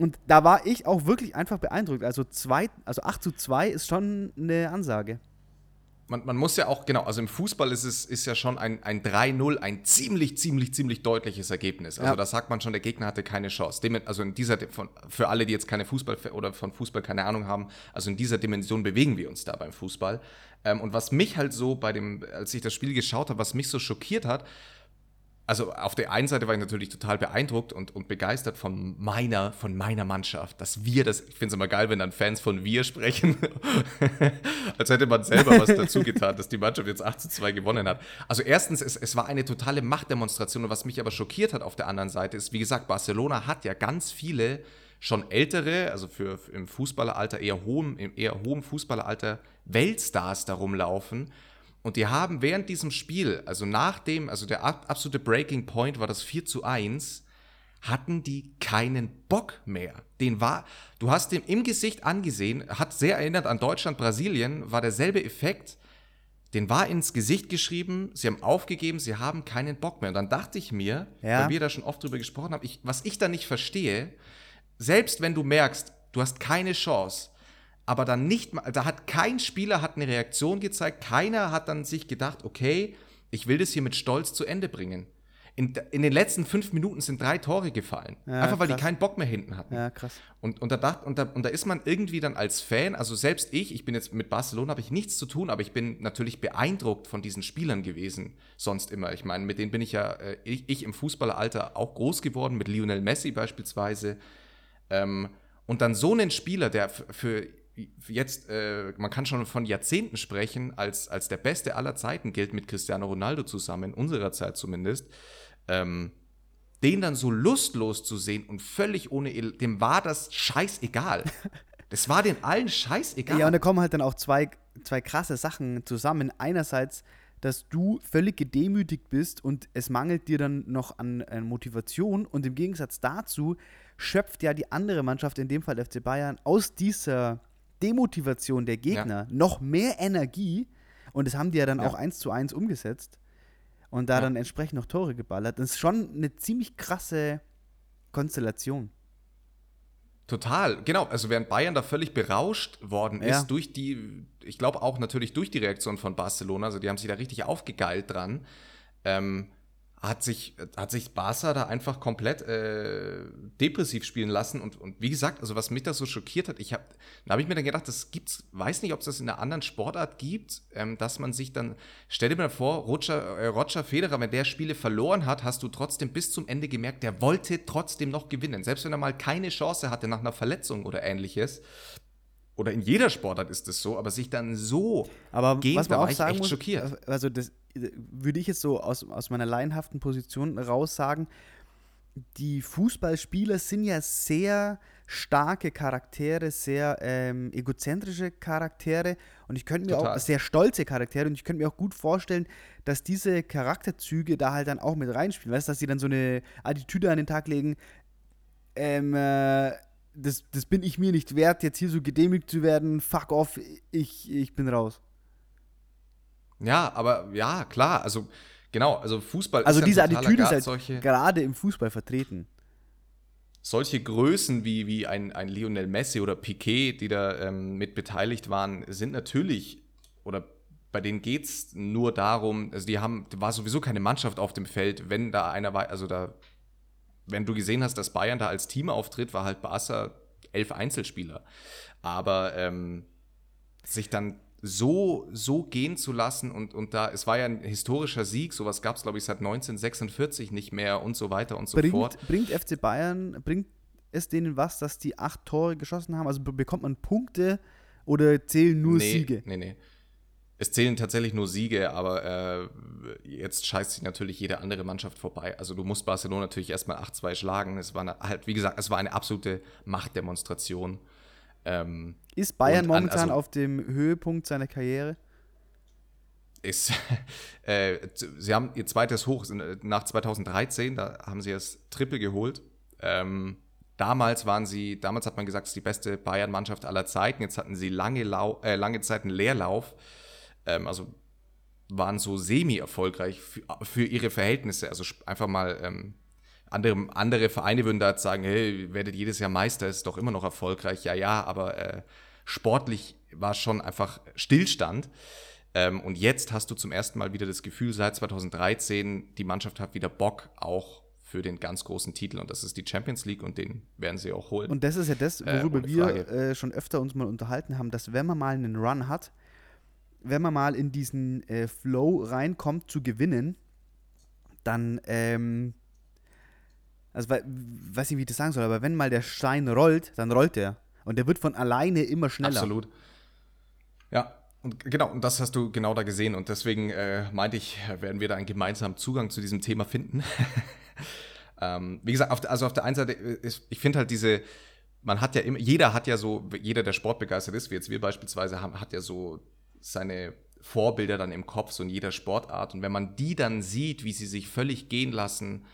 und da war ich auch wirklich einfach beeindruckt. Also, zwei, also 8 zu 2 ist schon eine Ansage. Man, man, muss ja auch, genau, also im Fußball ist es ist ja schon ein, ein 3-0 ein ziemlich, ziemlich, ziemlich deutliches Ergebnis. Also ja. da sagt man schon, der Gegner hatte keine Chance. Dem, also in dieser, von, für alle, die jetzt keine Fußball oder von Fußball keine Ahnung haben, also in dieser Dimension bewegen wir uns da beim Fußball. Ähm, und was mich halt so bei dem, als ich das Spiel geschaut habe, was mich so schockiert hat, also auf der einen Seite war ich natürlich total beeindruckt und, und begeistert von meiner, von meiner Mannschaft, dass wir das, ich finde es immer geil, wenn dann Fans von wir sprechen, als hätte man selber was dazu getan, dass die Mannschaft jetzt 8 zu 2 gewonnen hat. Also erstens, es, es war eine totale Machtdemonstration und was mich aber schockiert hat auf der anderen Seite ist, wie gesagt, Barcelona hat ja ganz viele schon ältere, also für, für im Fußballeralter eher hohem, im eher hohem Fußballeralter Weltstars da rumlaufen und die haben während diesem Spiel, also nach dem, also der absolute Breaking Point war das 4 zu 1, hatten die keinen Bock mehr. Den war, du hast dem im Gesicht angesehen, hat sehr erinnert an Deutschland, Brasilien, war derselbe Effekt. Den war ins Gesicht geschrieben, sie haben aufgegeben, sie haben keinen Bock mehr. Und dann dachte ich mir, ja. weil wir da schon oft drüber gesprochen haben, ich, was ich da nicht verstehe, selbst wenn du merkst, du hast keine Chance, aber dann nicht mal, da hat kein Spieler hat eine Reaktion gezeigt, keiner hat dann sich gedacht, okay, ich will das hier mit Stolz zu Ende bringen. In, in den letzten fünf Minuten sind drei Tore gefallen. Ja, einfach weil krass. die keinen Bock mehr hinten hatten. Ja, krass. Und, und, da dacht, und, da, und da ist man irgendwie dann als Fan, also selbst ich, ich bin jetzt mit Barcelona, habe ich nichts zu tun, aber ich bin natürlich beeindruckt von diesen Spielern gewesen, sonst immer. Ich meine, mit denen bin ich ja, äh, ich, ich im Fußballeralter auch groß geworden, mit Lionel Messi beispielsweise. Ähm, und dann so einen Spieler, der für jetzt, äh, man kann schon von Jahrzehnten sprechen, als, als der Beste aller Zeiten gilt mit Cristiano Ronaldo zusammen, in unserer Zeit zumindest, ähm, den dann so lustlos zu sehen und völlig ohne, dem war das scheißegal. Das war den allen scheißegal. Ja, und da kommen halt dann auch zwei, zwei krasse Sachen zusammen. Einerseits, dass du völlig gedemütigt bist und es mangelt dir dann noch an, an Motivation und im Gegensatz dazu schöpft ja die andere Mannschaft, in dem Fall FC Bayern, aus dieser Demotivation der Gegner ja. noch mehr Energie und das haben die ja dann ja. auch eins zu eins umgesetzt und da ja. dann entsprechend noch Tore geballert. Das ist schon eine ziemlich krasse Konstellation. Total, genau. Also während Bayern da völlig berauscht worden ist durch die, ich glaube auch natürlich durch die Reaktion von Barcelona, also die haben sich da richtig aufgegeilt dran. Ähm, hat sich, hat sich Barca da einfach komplett äh, depressiv spielen lassen. Und, und wie gesagt, also was mich da so schockiert hat, ich hab, da habe ich mir dann gedacht, das gibt's, weiß nicht, ob es das in einer anderen Sportart gibt, ähm, dass man sich dann, stell dir mal vor, Roger, äh, Roger Federer, wenn der Spiele verloren hat, hast du trotzdem bis zum Ende gemerkt, der wollte trotzdem noch gewinnen. Selbst wenn er mal keine Chance hatte nach einer Verletzung oder ähnliches, oder in jeder Sportart ist es so, aber sich dann so aber gehen, was man auch sagen muss, schockiert. Also das würde ich jetzt so aus, aus meiner laienhaften Position raus sagen, die Fußballspieler sind ja sehr starke Charaktere, sehr ähm, egozentrische Charaktere und ich könnte mir Total. auch sehr stolze Charaktere und ich könnte mir auch gut vorstellen, dass diese Charakterzüge da halt dann auch mit reinspielen. Weißt du, dass sie dann so eine Attitüde an den Tag legen, ähm, äh, das, das bin ich mir nicht wert, jetzt hier so gedemütigt zu werden, fuck off, ich, ich bin raus. Ja, aber ja, klar, also genau, also Fußball also ist diese Attitüde ist halt gerade im Fußball vertreten. Solche Größen wie, wie ein, ein Lionel Messi oder Piquet, die da ähm, mit beteiligt waren, sind natürlich, oder bei denen geht es nur darum, also die haben, war sowieso keine Mannschaft auf dem Feld, wenn da einer war, also da wenn du gesehen hast, dass Bayern da als Team auftritt, war halt Barca elf Einzelspieler. Aber ähm, sich dann so, so gehen zu lassen und, und da, es war ja ein historischer Sieg, sowas gab es, glaube ich, seit 1946 nicht mehr und so weiter und so bringt, fort. Bringt FC Bayern, bringt es denen was, dass die acht Tore geschossen haben? Also bekommt man Punkte oder zählen nur nee, Siege? Nee, nee. Es zählen tatsächlich nur Siege, aber äh, jetzt scheißt sich natürlich jede andere Mannschaft vorbei. Also du musst Barcelona natürlich erstmal 8-2 schlagen. Es war eine, halt, wie gesagt, es war eine absolute Machtdemonstration. Ähm, ist Bayern momentan also, auf dem Höhepunkt seiner Karriere? Ist, äh, sie haben ihr zweites Hoch nach 2013, da haben sie das Triple geholt. Ähm, damals waren sie, damals hat man gesagt, es ist die beste Bayern-Mannschaft aller Zeiten. Jetzt hatten sie lange, Lau äh, lange Zeit einen Leerlauf ähm, also waren so semi-erfolgreich für, für, ihre Verhältnisse. Also einfach mal ähm, andere, andere Vereine würden da jetzt sagen, hey, werdet jedes Jahr Meister, ist doch immer noch erfolgreich. Ja, ja, aber äh, sportlich war schon einfach Stillstand. Ähm, und jetzt hast du zum ersten Mal wieder das Gefühl, seit 2013, die Mannschaft hat wieder Bock, auch für den ganz großen Titel. Und das ist die Champions League und den werden sie auch holen. Und das ist ja das, Äh, worüber ohne wir äh, schon öfter uns mal unterhalten haben, dass wenn man mal einen Run hat, wenn man mal in diesen äh, Flow reinkommt zu gewinnen, dann, ähm, also wei- weiß nicht, wie ich das sagen soll, aber wenn mal der Stein rollt, dann rollt der. Und der wird von alleine immer schneller. Absolut. Ja, und genau, und das hast du genau da gesehen. Und deswegen äh, meinte ich, werden wir da einen gemeinsamen Zugang zu diesem Thema finden. ähm, wie gesagt, auf, also auf der einen Seite, äh, ist, ich finde halt diese, man hat ja immer, jeder hat ja so, jeder, der sportbegeistert ist, wie jetzt wir beispielsweise, haben, hat ja so seine Vorbilder dann im Kopf, so in jeder Sportart. Und wenn man die dann sieht, wie sie sich völlig gehen lassen,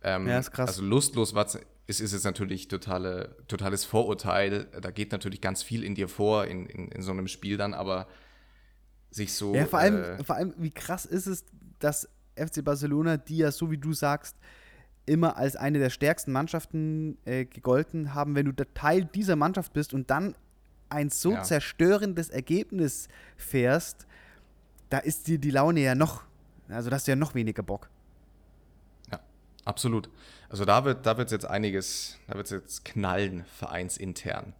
ähm, Ja, ist krass. also lustlos was ist, ist jetzt natürlich totale, totales Vorurteil. Da geht natürlich ganz viel in dir vor in, in, in so einem Spiel dann, aber sich so. Ja, vor allem, äh, vor allem, wie krass ist es, dass FC Barcelona, die ja, so wie du sagst, immer als eine der stärksten Mannschaften äh, gegolten haben, wenn du Teil dieser Mannschaft bist und dann ein so Ja. zerstörendes Ergebnis fährst, da ist dir die Laune ja noch, also da hast du ja noch weniger Bock. ja, absolut. Also da wird da wird's jetzt einiges, da wird es jetzt knallen, vereinsintern.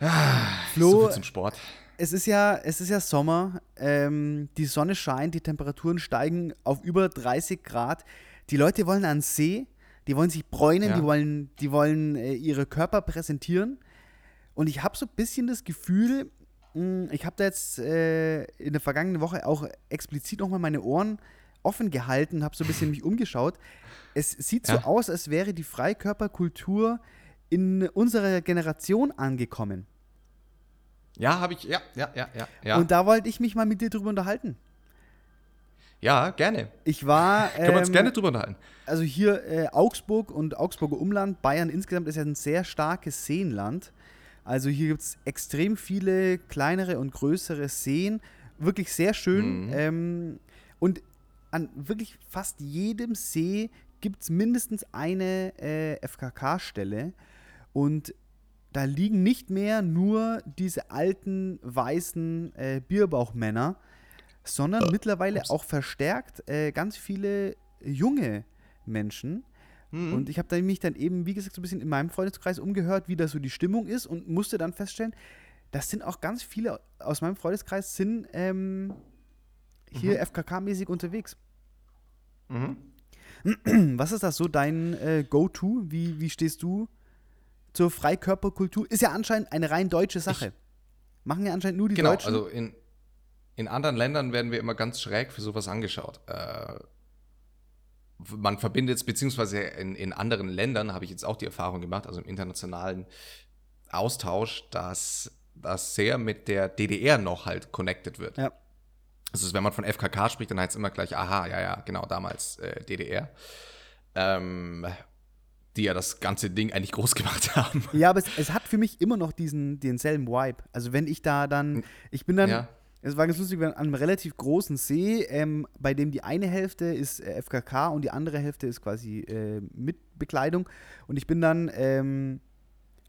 Ah, Flo, so viel zum Sport. Es ist ja, es ist ja Sommer, ähm, die Sonne scheint, die Temperaturen steigen auf über 30 Grad. Die Leute wollen an See, die wollen sich bräunen, Ja. die wollen, die wollen äh, ihre Körper präsentieren. Und ich habe so ein bisschen das Gefühl, mh, ich habe da jetzt äh, in der vergangenen Woche auch explizit nochmal meine Ohren offen gehalten, habe so ein bisschen mich umgeschaut. Es sieht so Ja. aus, als wäre die Freikörperkultur in unserer Generation angekommen. Ja, habe ich, ja, ja, ja, ja. Ja, Und da wollte ich mich mal mit dir drüber unterhalten. ja gerne. Ich war, Können wir uns ähm, gerne drüber unterhalten. also hier äh, Augsburg und Augsburger Umland, Bayern insgesamt ist ja ein sehr starkes Seenland. Also hier gibt es extrem viele kleinere und größere Seen, wirklich sehr schön. Mhm. Ähm, und an wirklich fast jedem See gibt es mindestens eine äh, FKK-Stelle. Und da liegen nicht mehr nur diese alten, weißen äh, Bierbauchmänner, sondern mittlerweile ups. auch verstärkt äh, ganz viele junge Menschen. Mhm. Und ich habe mich dann eben, wie gesagt, so ein bisschen in meinem Freundeskreis umgehört, wie da so die Stimmung ist und musste dann feststellen, das sind auch ganz viele aus meinem Freundeskreis sind ähm, hier FKK-mäßig unterwegs. Mhm. Was ist das so dein äh, Go-To? Wie, wie stehst du zur Freikörperkultur? Ist ja anscheinend eine rein deutsche Sache. Machen ja anscheinend nur die Genau, Deutschen. also in, in anderen Ländern werden wir immer ganz schräg für sowas angeschaut. Äh, man verbindet es, beziehungsweise in, in anderen Ländern habe ich jetzt auch die Erfahrung gemacht, also im internationalen Austausch, dass das sehr mit der DDR noch halt connected wird. ja. Also wenn man von FKK spricht, dann heißt es immer gleich, aha, ja, ja, genau, damals äh, DDR. Ähm, die ja das ganze Ding eigentlich groß gemacht haben. ja, aber es, es hat für mich immer noch diesen denselben Vibe. Also wenn ich da dann, ich bin dann, Ja. Es war ganz lustig, wir waren an einem relativ großen See, ähm, bei dem die eine Hälfte ist äh, FKK und die andere Hälfte ist quasi äh, mit Bekleidung. Und ich bin dann ähm,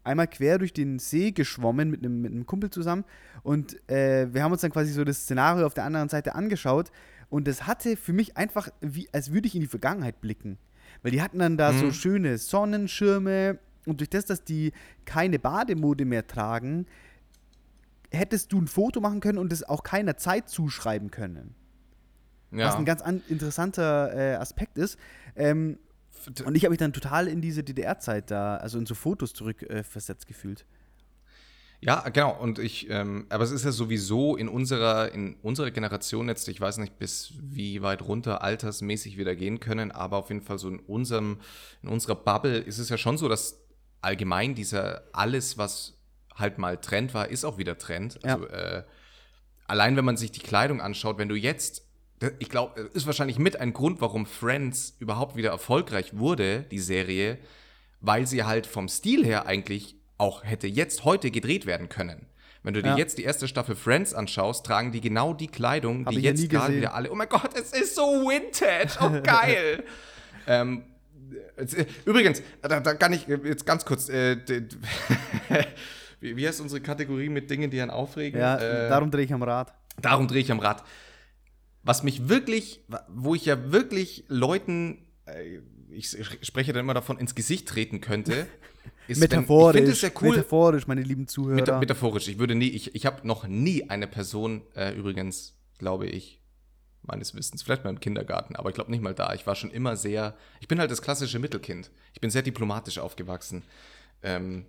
einmal quer durch den See geschwommen mit einem, mit einem Kumpel zusammen und äh, wir haben uns dann quasi so das Szenario auf der anderen Seite angeschaut und das hatte für mich einfach, wie, als würde ich in die Vergangenheit blicken. Weil die hatten dann da so Mhm. schöne Sonnenschirme und durch das, dass die keine Bademode mehr tragen, hättest du ein Foto machen können und es auch keiner Zeit zuschreiben können. Was Ja. ein ganz an, interessanter äh, Aspekt ist. Ähm, und ich habe mich dann total in diese DDR-Zeit da, also in so Fotos zurückversetzt äh, gefühlt. Ja, genau. Und ich, ähm, aber es ist ja sowieso in unserer, in unserer Generation jetzt, ich weiß nicht, bis wie weit runter altersmäßig wir da gehen können, aber auf jeden Fall so in unserem, in unserer Bubble ist es ja schon so, dass allgemein dieser alles, was halt mal Trend war, ist auch wieder Trend. Ja. Also äh, allein wenn man sich die Kleidung anschaut, wenn du jetzt, ich glaube, ist wahrscheinlich mit ein Grund, warum Friends überhaupt wieder erfolgreich wurde, die Serie, weil sie halt vom Stil her eigentlich auch hätte jetzt heute gedreht werden können. Wenn du dir Ja. jetzt die erste Staffel Friends anschaust, tragen die genau die Kleidung, Hab die jetzt gerade wieder alle, oh mein Gott, es ist so vintage, oh geil. ähm, äh, übrigens, da, da kann ich äh, jetzt ganz kurz. Äh, wie, wie heißt unsere Kategorie mit Dingen, die einen aufregen? Ja, äh, darum drehe ich am Rad. Darum drehe ich am Rad. Was mich wirklich, wo ich ja wirklich Leuten, äh, ich spreche dann immer davon, ins Gesicht treten könnte, ist, metaphorisch, wenn, ich es ja cool, metaphorisch, meine lieben Zuhörer. Meta metaphorisch. Ich würde nie, ich, ich habe noch nie eine Person, äh, übrigens, glaube ich, meines Wissens, vielleicht mal im Kindergarten, aber ich glaube nicht mal da. Ich war schon immer sehr, ich bin halt das klassische Mittelkind. Ich bin sehr diplomatisch aufgewachsen. Ähm,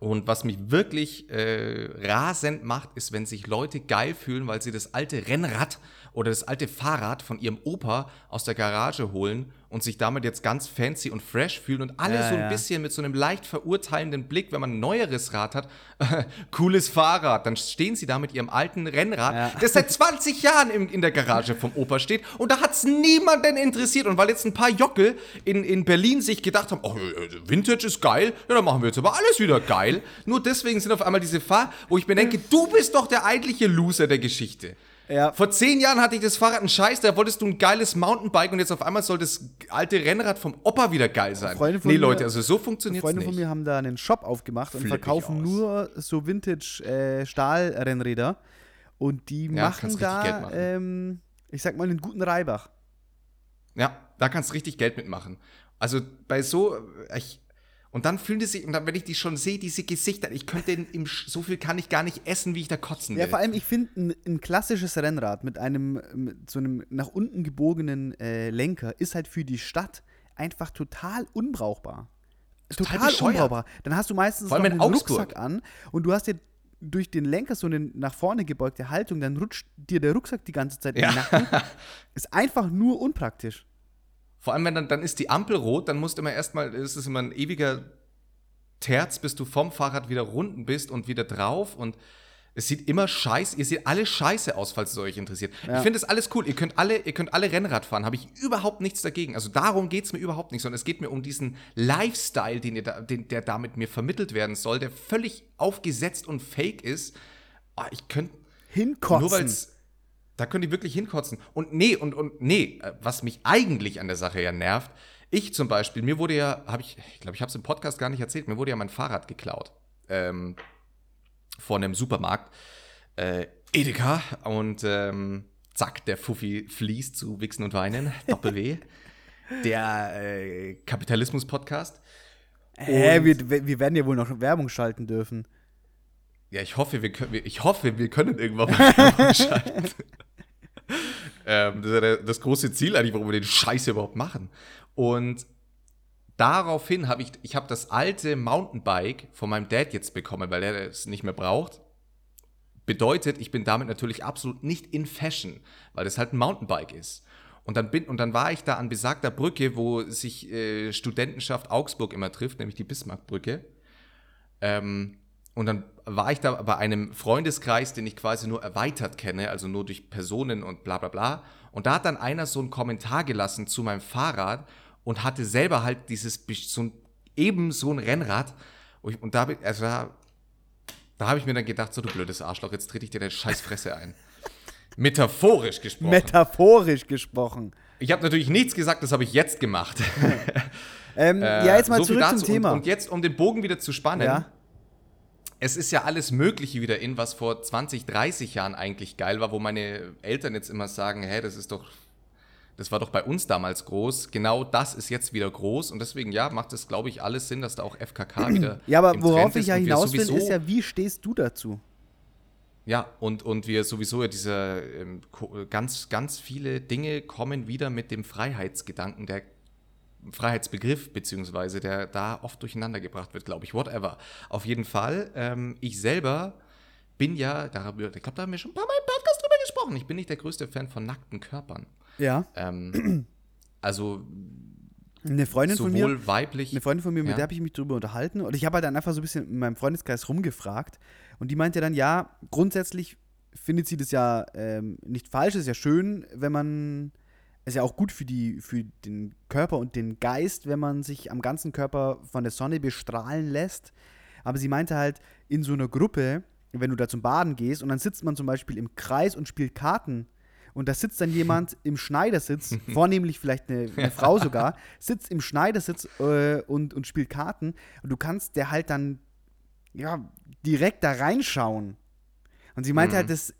und was mich wirklich äh, rasend macht, ist, wenn sich Leute geil fühlen, weil sie das alte Rennrad oder das alte Fahrrad von ihrem Opa aus der Garage holen und sich damit jetzt ganz fancy und fresh fühlen und alle ja, so ein ja. bisschen mit so einem leicht verurteilenden Blick, wenn man ein neueres Rad hat, cooles Fahrrad, dann stehen sie da mit ihrem alten Rennrad, ja. das seit 20 Jahren in, in der Garage vom Opa steht und da hat es niemanden interessiert und weil jetzt ein paar Jockel in, in Berlin sich gedacht haben, oh, Vintage ist geil, ja, dann machen wir jetzt aber alles wieder geil. Nur deswegen sind auf einmal diese Fahr, wo ich mir denke, du bist doch der eigentliche Loser der Geschichte. Ja. Vor zehn Jahren hatte ich das Fahrrad ein Scheiß, da wolltest du ein geiles Mountainbike und jetzt auf einmal soll das alte Rennrad vom Opa wieder geil sein. Freunde von nee, mir, Leute, also so funktioniert es nicht. Freunde von mir haben da einen Shop aufgemacht und Flipp verkaufen nur so Vintage-Stahlrennräder. Äh, und die ja, machen da, machen. Ähm, ich sag mal, einen guten Reibach. Ja, da kannst du richtig Geld mitmachen. Also bei so, ich, und dann fühlen die sich, und dann, wenn ich die schon sehe, diese Gesichter, ich könnte im, so viel kann ich gar nicht essen, wie ich da kotzen will. Ja, vor allem, ich finde ein, ein, klassisches Rennrad mit einem, mit so einem nach unten gebogenen äh, Lenker ist halt für die Stadt einfach total unbrauchbar. Total, total unbrauchbar. Dann hast du meistens noch einen Augsburg. Rucksack an und du hast dir durch den Lenker so eine nach vorne gebeugte Haltung, dann rutscht dir der Rucksack die ganze Zeit ja. in den Nacken. ist einfach nur unpraktisch. Vor allem, wenn dann, dann ist die Ampel rot, dann musst du immer erstmal, ist es immer ein ewiger Terz, bis du vom Fahrrad wieder runden bist und wieder drauf und es sieht immer scheiße, ihr seht alle scheiße aus, falls es euch interessiert. Ja. Ich finde das alles cool. Ihr könnt alle, ihr könnt alle Rennrad fahren, habe ich überhaupt nichts dagegen. Also darum geht es mir überhaupt nicht, sondern es geht mir um diesen Lifestyle, den ihr da, den, der da mit mir vermittelt werden soll, der völlig aufgesetzt und fake ist. Oh, ich könnte. Hinkotzen. Nur weil es da können die wirklich hinkotzen. Und nee, und, und nee, äh, was mich eigentlich an der Sache ja nervt, ich zum Beispiel, mir wurde ja, habe ich, ich glaube, ich habe es im Podcast gar nicht erzählt, mir wurde ja mein Fahrrad geklaut. Ähm, von einem Supermarkt. Äh, Edeka. Und ähm, zack, der Fuffi fließt zu Wichsen und Weinen. Doppel-W. der äh, Kapitalismus-Podcast. Hä, wir, wir werden ja wohl noch Werbung schalten dürfen. Ja, ich hoffe, wir können, ich hoffe, wir können irgendwann mal Werbung schalten. Ähm, das ist ja das große Ziel eigentlich, warum wir den Scheiß überhaupt machen. Und daraufhin habe ich, ich habe das alte Mountainbike von meinem Dad jetzt bekommen, weil er es nicht mehr braucht. Bedeutet, ich bin damit natürlich absolut nicht in Fashion, weil das halt ein Mountainbike ist. Und dann, bin, und dann war ich da an besagter Brücke, wo sich äh, Studentenschaft Augsburg immer trifft, nämlich die Bismarckbrücke. Ähm, und dann war ich da bei einem Freundeskreis, den ich quasi nur erweitert kenne, also nur durch Personen und bla bla bla. Und da hat dann einer so einen Kommentar gelassen zu meinem Fahrrad und hatte selber halt dieses, so ein, eben so ein Rennrad. Und da, also da, da habe ich mir dann gedacht, so du blödes Arschloch, jetzt trete ich dir deine Scheißfresse ein. Metaphorisch gesprochen. Metaphorisch gesprochen. Ich habe natürlich nichts gesagt, das habe ich jetzt gemacht. ähm, äh, ja, jetzt mal so zurück zum Thema. Und, und, jetzt, um den Bogen wieder zu spannen, ja es ist ja alles Mögliche wieder in, was vor 20, 30 Jahren eigentlich geil war, wo meine Eltern jetzt immer sagen, hä, das ist doch, das war doch bei uns damals groß. Genau das ist jetzt wieder groß und deswegen, ja, macht es, glaube ich, alles Sinn, dass da auch FKK wieder. Ja, aber worauf ich ja hinaus will, ist ja, wie stehst du dazu? Ja, und, und wir sowieso ja diese ähm, ganz, ganz viele Dinge kommen wieder mit dem Freiheitsgedanken, der Freiheitsbegriff, beziehungsweise der da oft durcheinander gebracht wird, glaube ich, whatever. Auf jeden Fall, ähm, ich selber bin ja, da, ich glaube, da haben wir schon ein paar Mal im Podcast drüber gesprochen, ich bin nicht der größte Fan von nackten Körpern. Ja. Ähm, also eine Freundin von mir, weiblich. Eine Freundin von mir, mit ja. der habe ich mich drüber unterhalten und ich habe halt dann einfach so ein bisschen in meinem Freundeskreis rumgefragt und die meinte dann, ja, grundsätzlich findet sie das ja ähm, nicht falsch, ist ja schön, wenn man ist ja auch gut für, die, für den Körper und den Geist, wenn man sich am ganzen Körper von der Sonne bestrahlen lässt. Aber sie meinte halt, in so einer Gruppe, wenn du da zum Baden gehst und dann sitzt man zum Beispiel im Kreis und spielt Karten und da sitzt dann jemand im Schneidersitz, vornehmlich vielleicht eine, eine Frau sogar, sitzt im Schneidersitz äh, und, und spielt Karten und du kannst der halt dann ja direkt da reinschauen. Und sie meinte Mhm. halt, das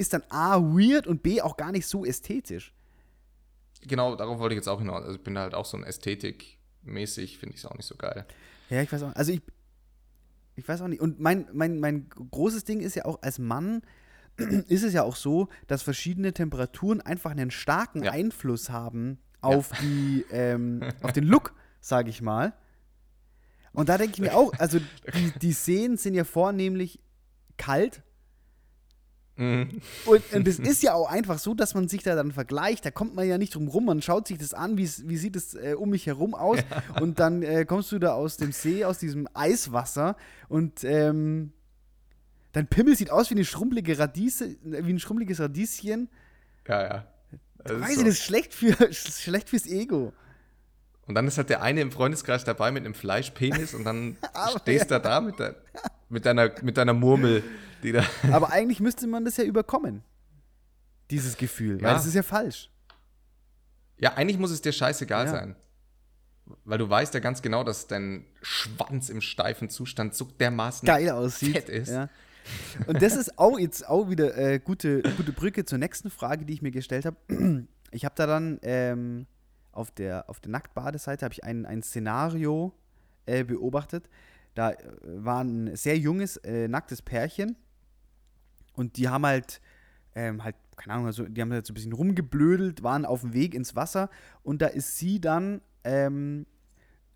ist dann A, weird und B, auch gar nicht so ästhetisch. Genau, darauf wollte ich jetzt auch hinaus. Also ich bin halt auch so ein Ästhetik-mäßig, finde ich es auch nicht so geil. Ja, ich weiß auch. Also ich, ich weiß auch nicht. Und mein, mein, mein großes Ding ist ja auch, als Mann ist es ja auch so, dass verschiedene Temperaturen einfach einen starken Ja. Einfluss haben auf die, ähm, auf den Look, sage ich mal. Und da denke ich mir auch, also die, die Szenen sind ja vornehmlich kalt. Mhm. Und, und es ist ja auch einfach so, dass man sich da dann vergleicht. Da kommt man ja nicht drum rum. Man schaut sich das an, wie sieht es äh, um mich herum aus. Und dann äh, kommst du da aus dem See, aus diesem Eiswasser. Und ähm, dein Pimmel sieht aus wie eine schrumpelige Radiese, wie ein schrumpeliges Radieschen. Ja, ja. Das ist Weiß so. das ist schlecht, für, schlecht fürs Ego. Und dann ist halt der eine im Freundeskreis dabei mit einem Fleischpenis und dann stehst du da mit, der, mit, deiner, mit deiner Murmel, da. Aber eigentlich müsste man das ja überkommen. Dieses Gefühl. Weil Ja. das ist ja falsch. Ja, eigentlich muss es dir scheißegal Ja. sein. Weil du weißt ja ganz genau, dass dein Schwanz im steifen Zustand so dermaßen Geil aussieht. fett ist. Ja. Und das ist auch jetzt auch wieder äh, gute, gute Brücke zur nächsten Frage, die ich mir gestellt habe. Ich habe da dann ähm, auf der, auf der Nacktbadeseite habe ich ein, ein Szenario äh, beobachtet. Da äh, war ein sehr junges, äh, nacktes Pärchen und die haben halt, ähm, halt, keine Ahnung, also die haben halt so ein bisschen rumgeblödelt, waren auf dem Weg ins Wasser und da ist sie dann ähm,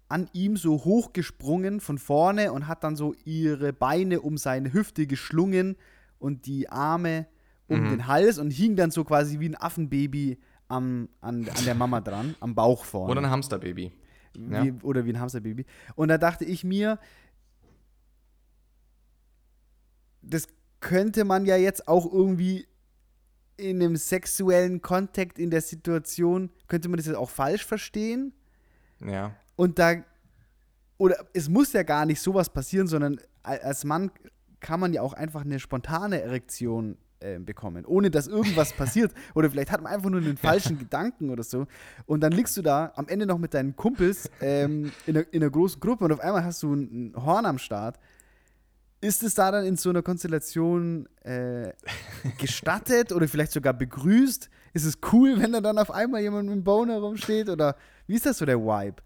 an ihm so hochgesprungen von vorne und hat dann so ihre Beine um seine Hüfte geschlungen und die Arme um Mhm. den Hals und hing dann so quasi wie ein Affenbaby am, an, an der Mama dran, am Bauch vorne. Oder ein Hamsterbaby. ja. Wie, oder wie ein Hamsterbaby. Und da dachte ich mir, das könnte man ja jetzt auch irgendwie in einem sexuellen Kontext in der Situation, könnte man das jetzt auch falsch verstehen. Ja. Und da, oder es muss ja gar nicht sowas passieren, sondern als Mann kann man ja auch einfach eine spontane Erektion äh, bekommen, ohne dass irgendwas passiert. Oder vielleicht hat man einfach nur einen falschen Gedanken oder so. Und dann liegst du da am Ende noch mit deinen Kumpels ähm, in, einer, in einer großen Gruppe und auf einmal hast du ein Horn am Start. Ist es da dann in so einer Konstellation äh, gestattet oder vielleicht sogar begrüßt? Ist es cool, wenn da dann auf einmal jemand mit dem Boner rumsteht? Oder wie ist das so der Vibe?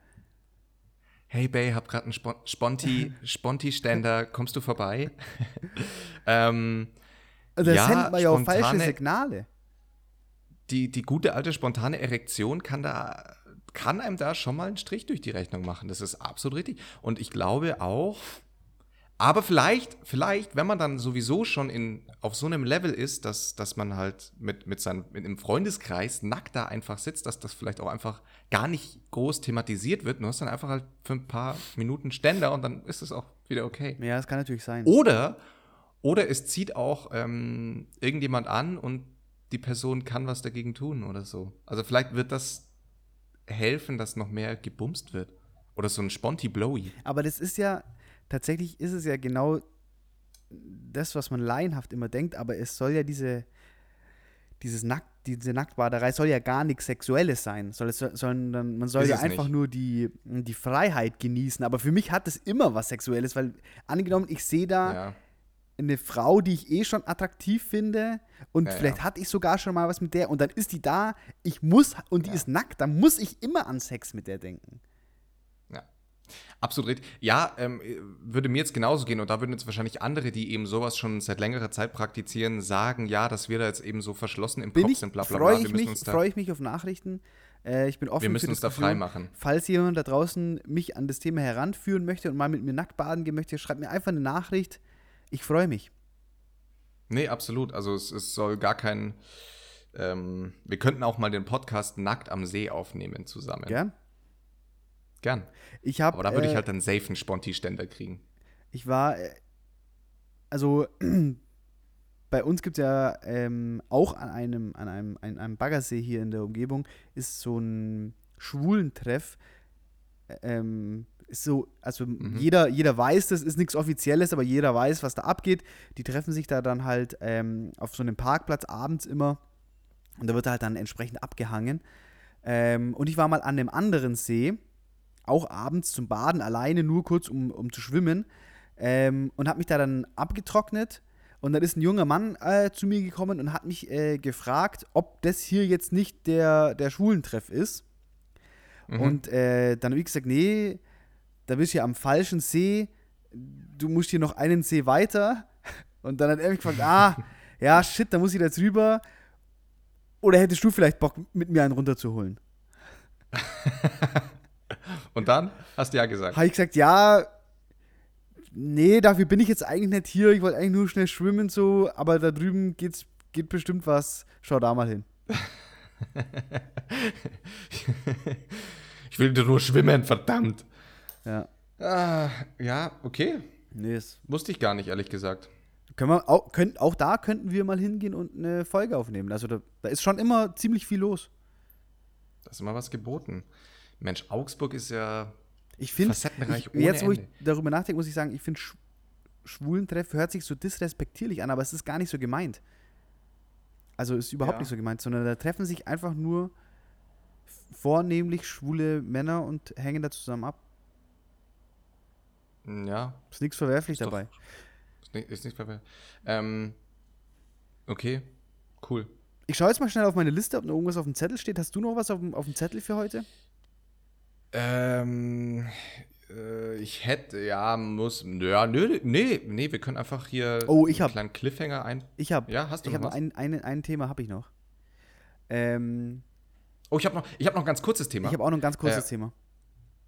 Hey Bay, hab gerade einen Spon Sponti, Sponti-Ständer, kommst du vorbei? ähm, Also das Ja, sendet man ja auch falsche Signale. die, die gute alte spontane Erektion kann da kann einem da schon mal einen Strich durch die Rechnung machen. Das ist absolut richtig. Und ich glaube auch, aber vielleicht, vielleicht, wenn man dann sowieso schon in, auf so einem Level ist, dass, dass man halt mit, mit seinem, mit einem Freundeskreis nackt da einfach sitzt, dass das vielleicht auch einfach gar nicht groß thematisiert wird. Du hast dann einfach halt für ein paar Minuten Ständer und dann ist es auch wieder okay. Ja, das kann natürlich sein. Oder, oder es zieht auch ähm, irgendjemand an und die Person kann was dagegen tun oder so. Also vielleicht wird das helfen, dass noch mehr gebumst wird. Oder so ein Sponti-Blowy. Aber das ist ja, tatsächlich ist es ja genau das, was man laienhaft immer denkt, aber es soll ja diese, dieses Nackt, diese Nacktbaderei soll ja gar nichts Sexuelles sein, soll es, sondern man soll Ist ja einfach nicht. nur die, die Freiheit genießen. Aber für mich hat es immer was Sexuelles, weil angenommen, ich sehe da Ja. eine Frau, die ich eh schon attraktiv finde und Ja, vielleicht ja. hatte ich sogar schon mal was mit der und dann ist die da, ich muss und die ist nackt, dann muss ich immer an Sex mit der denken. Absolut richtig. Ja, ähm, würde mir jetzt genauso gehen und da würden jetzt wahrscheinlich andere, die eben sowas schon seit längerer Zeit praktizieren, sagen, ja, dass wir da jetzt eben so verschlossen im Bin Kopf ich, sind, bla bla freue bla. ich, mich, da, freu ich mich auf Nachrichten. Äh, ich bin offen wir müssen für uns da frei machen. Falls jemand da draußen mich an das Thema heranführen möchte und mal mit mir nackt baden gehen möchte, schreibt mir einfach eine Nachricht. Ich freue mich. Nee, absolut. Also es, es soll gar kein. Ähm, wir könnten auch mal den Podcast nackt am See aufnehmen zusammen. Gern? Gern. Ich habe. Aber da würde äh, ich halt einen safen Sponti-Ständer kriegen. Ich war, äh, also bei uns gibt es ja ähm, auch an einem, an einem, an einem Baggersee hier in der Umgebung ist so ein Schwulentreff. Ähm, ist so, also jeder, jeder weiß, das ist nichts Offizielles, aber jeder weiß, was da abgeht. Die treffen sich da dann halt ähm, auf so einem Parkplatz abends immer und da wird halt dann entsprechend abgehangen. Ähm, und ich war mal an einem anderen See, auch abends zum Baden, alleine nur kurz, um, um zu schwimmen ähm, und habe mich da dann abgetrocknet. Und dann ist ein junger Mann äh, zu mir gekommen und hat mich äh, gefragt, ob das hier jetzt nicht der, der Schwulentreff ist. Mhm. Und äh, dann habe ich gesagt, nee, da bist du ja am falschen See, du musst hier noch einen See weiter. Und dann hat er mich gefragt, ah, ja, shit, da muss ich da jetzt rüber. Oder hättest du vielleicht Bock, mit mir einen runterzuholen? Und dann hast du ja gesagt. Habe ich gesagt, ja, nee, dafür bin ich jetzt eigentlich nicht hier. Ich wollte eigentlich nur schnell schwimmen so, aber da drüben geht's, geht bestimmt was. Schau da mal hin. ich will nur schwimmen, verdammt. Ja. Ah, ja, okay. Nee, das Wusste ich gar nicht, ehrlich gesagt. können wir auch, können, auch da könnten wir mal hingehen und eine Folge aufnehmen. Also da, da ist schon immer ziemlich viel los. Da ist immer was geboten. Mensch, Augsburg ist ja Ich finde, facettenreich ich, jetzt wo ich Ende. darüber nachdenke, muss ich sagen, ich finde Sch Schwulentreff hört sich so disrespektierlich an, aber es ist gar nicht so gemeint. Also ist überhaupt Ja. nicht so gemeint, sondern da treffen sich einfach nur vornehmlich schwule Männer und hängen da zusammen ab. Ja, Ist nichts verwerflich Ist doch- dabei. ist nicht, ist nicht verwehrt. Ähm, okay, cool. Ich schaue jetzt mal schnell auf meine Liste, ob noch irgendwas auf dem Zettel steht. Hast du noch was auf dem, auf dem Zettel für heute? Ähm, äh, ich hätte, ja, muss, ja, nö, nee, nee, wir können einfach hier Oh, ich einen hab- kleinen Cliffhanger ein. Ich habe Ja, hast du ich noch hab noch was? ein, ein, ein Thema habe ich noch. Ähm, Oh, ich habe noch, ich habe noch ein ganz kurzes Thema. ich habe auch noch ein ganz kurzes Äh, Thema.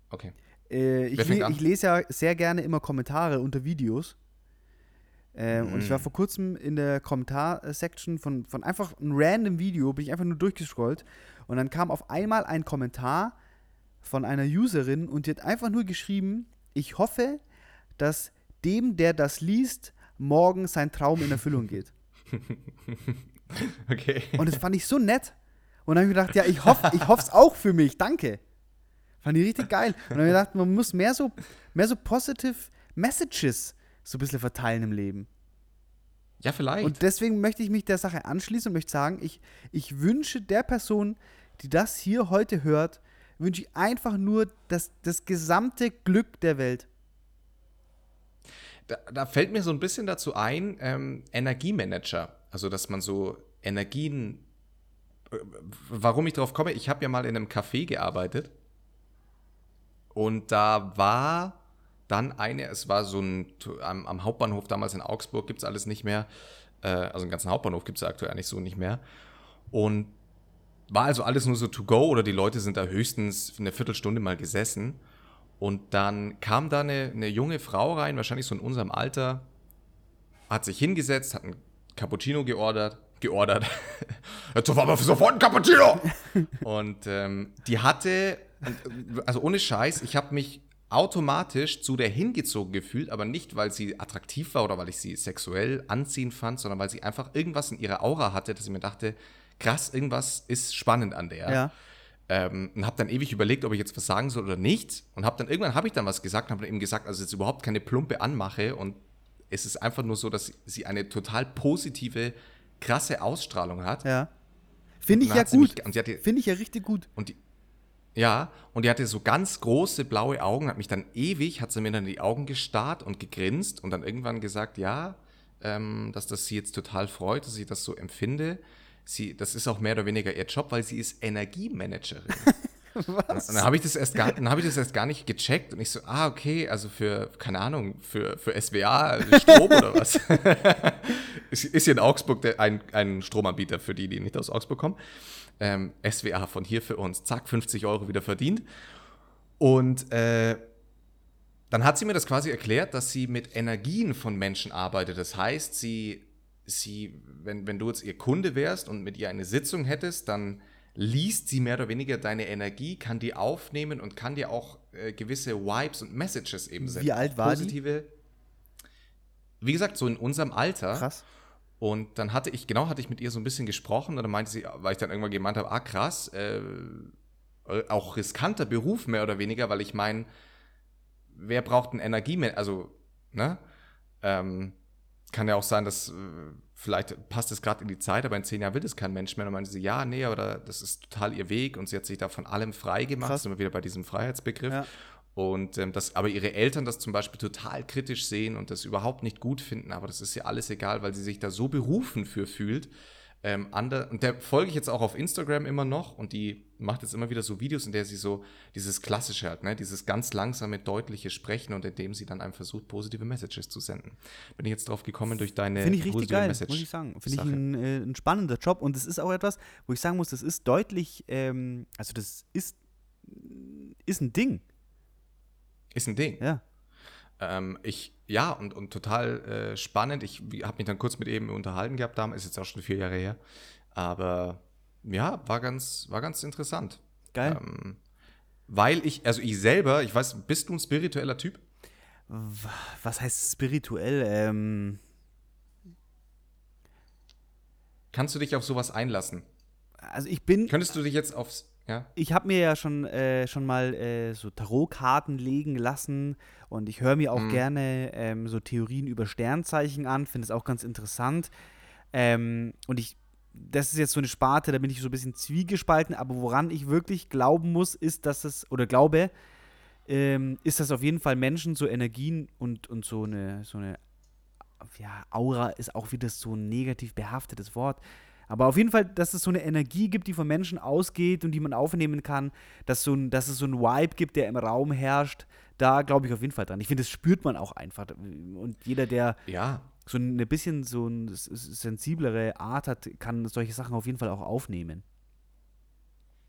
okay. Äh, ich, le an? ich lese ja sehr gerne immer Kommentare unter Videos. Ähm, Und ich war Mm. vor kurzem in der Kommentar-Section von, von einfach einem random Video, bin ich einfach nur durchgescrollt. Und dann kam auf einmal ein Kommentar von einer Userin und die hat einfach nur geschrieben, ich hoffe, dass dem, der das liest, morgen sein Traum in Erfüllung geht. Okay. Und das fand ich so nett. Und dann habe ich gedacht, ja, ich hoffe ich es auch für mich, danke. Fand ich richtig geil. Und dann habe ich gedacht, man muss mehr so, mehr so positive Messages so ein bisschen verteilen im Leben. Ja, vielleicht. Und deswegen möchte ich mich der Sache anschließen und möchte sagen, ich, ich wünsche der Person, die das hier heute hört, wünsche ich einfach nur das, das gesamte Glück der Welt. Da, da fällt mir so ein bisschen dazu ein, ähm, Energiemanager. Also, dass man so Energien. äh, Warum ich drauf komme, ich habe ja mal in einem Café gearbeitet. Und da war dann eine, es war so ein, am, am Hauptbahnhof damals in Augsburg, gibt es alles nicht mehr. Äh, also den ganzen Hauptbahnhof gibt es aktuell eigentlich so nicht mehr. Und war also alles nur so to go oder die Leute sind da höchstens eine Viertelstunde mal gesessen. Und dann kam da eine, eine junge Frau rein, wahrscheinlich so in unserem Alter, hat sich hingesetzt, hat einen Cappuccino geordert, geordert. Jetzt sofort mal sofort ein Cappuccino! Und ähm, die hatte, also ohne Scheiß, ich habe mich automatisch zu der hingezogen gefühlt, aber nicht, weil sie attraktiv war oder weil ich sie sexuell anziehend fand, sondern weil sie einfach irgendwas in ihrer Aura hatte, dass ich mir dachte, krass, irgendwas ist spannend an der. Ja. Ähm, und habe dann ewig überlegt, ob ich jetzt was sagen soll oder nicht. Und habe dann irgendwann habe ich dann was gesagt und habe dann eben gesagt, also jetzt überhaupt keine plumpe Anmache. Und es ist einfach nur so, dass sie eine total positive, krasse Ausstrahlung hat. Ja. Finde ich ja gut. Finde ich ja richtig gut. Und die, ja, und die hatte so ganz große blaue Augen, hat mich dann ewig, hat sie mir dann in die Augen gestarrt und gegrinst und dann irgendwann gesagt, ja, ähm, dass das sie jetzt total freut, dass ich das so empfinde. Sie, das ist auch mehr oder weniger ihr Job, weil sie ist Energiemanagerin. Was? Und dann habe ich das erst gar, dann habe ich das erst gar nicht gecheckt und ich so, ah, okay, also für, keine Ahnung, für, für SWA Strom oder was? ist, ist hier in Augsburg der, ein, ein Stromanbieter für die, die nicht aus Augsburg kommen. Ähm, SWA von hier für uns, zack, 50 Euro wieder verdient. Und äh, dann hat sie mir das quasi erklärt, dass sie mit Energien von Menschen arbeitet. Das heißt, sie, sie wenn, wenn du jetzt ihr Kunde wärst und mit ihr eine Sitzung hättest, dann liest sie mehr oder weniger deine Energie, kann die aufnehmen und kann dir auch äh, gewisse Vibes und Messages eben senden. Wie alt war die? Positive. Wie gesagt, so in unserem Alter. Krass. Und dann hatte ich, genau, hatte ich mit ihr so ein bisschen gesprochen und dann meinte sie, weil ich dann irgendwann gemeint habe, ah krass, äh, auch riskanter Beruf mehr oder weniger, weil ich meine, wer braucht ein Energie, also, ne? Ähm, kann ja auch sein, dass äh, vielleicht passt es gerade in die Zeit, aber in zehn Jahren will es kein Mensch mehr. Und meinte sie, ja, nee, oder das ist total ihr Weg und sie hat sich da von allem frei gemacht. Krass. Sind wir wieder bei diesem Freiheitsbegriff. Ja. Und ähm, das, aber ihre Eltern das zum Beispiel total kritisch sehen und das überhaupt nicht gut finden, aber das ist ja alles egal, weil sie sich da so berufen für fühlt. Ähm, ander, und der folge ich jetzt auch auf Instagram immer noch und die macht jetzt immer wieder so Videos, in der sie so dieses Klassische hat, ne? dieses ganz langsame, deutliche Sprechen und in dem sie dann einem versucht, positive Messages zu senden. Bin ich jetzt drauf gekommen durch deine Finde ich richtig positive geil, Message muss ich sagen. Finde ich ein, äh, ein spannender Job und es ist auch etwas, wo ich sagen muss, das ist deutlich, ähm, also das ist, ist ein Ding, Ist ein Ding. ja. Ähm, ich, ja, und, und total äh, spannend. Ich habe mich dann kurz mit eben unterhalten gehabt, da ist jetzt auch schon vier Jahre her. Aber ja, war ganz, war ganz interessant. Geil. Ähm, weil ich, also ich selber, ich weiß, bist du ein spiritueller Typ? Was heißt spirituell? Ähm, Kannst du dich auf sowas einlassen? also ich bin, Könntest du dich jetzt aufs, ja? ich habe mir ja schon, äh, schon mal äh, so Tarotkarten legen lassen und ich höre mir auch Mhm. gerne ähm, so Theorien über Sternzeichen an, finde es auch ganz interessant. Ähm, und ich, das ist jetzt so eine Sparte, da bin ich so ein bisschen zwiegespalten, aber woran ich wirklich glauben muss, ist, dass es, oder glaube, ähm, ist, dass auf jeden Fall Menschen so Energien und, und so eine, so eine, ja, Aura ist auch wieder so ein negativ behaftetes Wort. Aber auf jeden Fall, dass es so eine Energie gibt, die von Menschen ausgeht und die man aufnehmen kann, dass, so ein, dass es so einen Vibe gibt, der im Raum herrscht, da glaube ich auf jeden Fall dran. Ich finde, das spürt man auch einfach. Und jeder, der Ja, so ein bisschen so eine sensiblere Art hat, kann solche Sachen auf jeden Fall auch aufnehmen.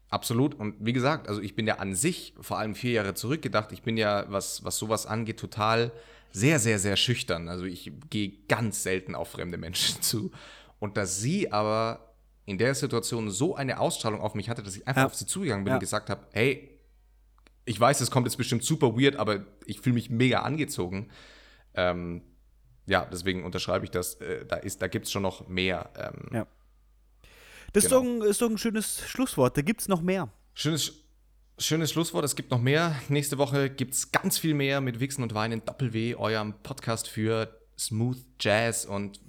absolut. Und wie gesagt, also ich bin ja an sich, vor allem vier Jahre zurückgedacht, ich bin ja, was, was sowas angeht, total sehr, sehr, sehr schüchtern. Also ich gehe ganz selten auf fremde Menschen zu. Und dass sie aber in der Situation so eine Ausstrahlung auf mich hatte, dass ich einfach Ja. auf sie zugegangen bin Ja. und gesagt habe, hey, ich weiß, es kommt jetzt bestimmt super weird, aber ich fühle mich mega angezogen. Ähm, ja, deswegen unterschreibe ich das. Äh, da ist, da gibt es schon noch mehr. Ähm, Ja. Das Genau. ist, doch ein, ist doch ein schönes Schlusswort. Da gibt es noch mehr. Schönes, schönes Schlusswort. Es gibt noch mehr. Nächste Woche gibt es ganz viel mehr mit Wichsen und Weinen Doppel-W, eurem Podcast für Smooth Jazz und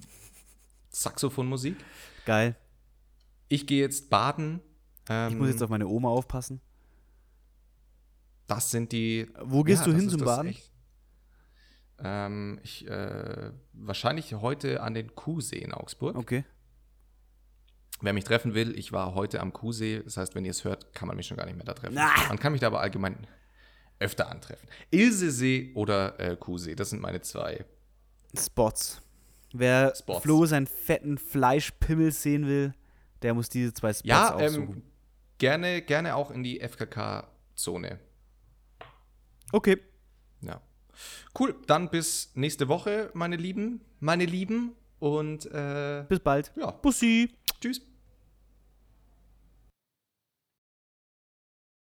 Saxophonmusik. Geil. Ich gehe jetzt baden. Ähm, Ich muss jetzt auf meine Oma aufpassen. das sind die. Wo gehst Ja, du hin zum Baden? echt. Ähm, ich, äh, wahrscheinlich heute an den Kuhsee in Augsburg. Okay. Wer mich treffen will, ich war heute am Kuhsee. Das heißt, wenn ihr es hört, kann man mich schon gar nicht mehr da treffen. Ah. Man kann mich da aber allgemein öfter antreffen. Ilsesee oder äh, Kuhsee, das sind meine zwei. Spots. Wer Spots. Flo seinen fetten Fleischpimmel sehen will, der muss diese zwei Spots Ja, aufsuchen. ähm, gerne, gerne auch in die FKK-Zone. okay. Ja. Cool, dann bis nächste Woche, meine Lieben, meine Lieben. Und äh, Bis bald. ja, Bussi. tschüss.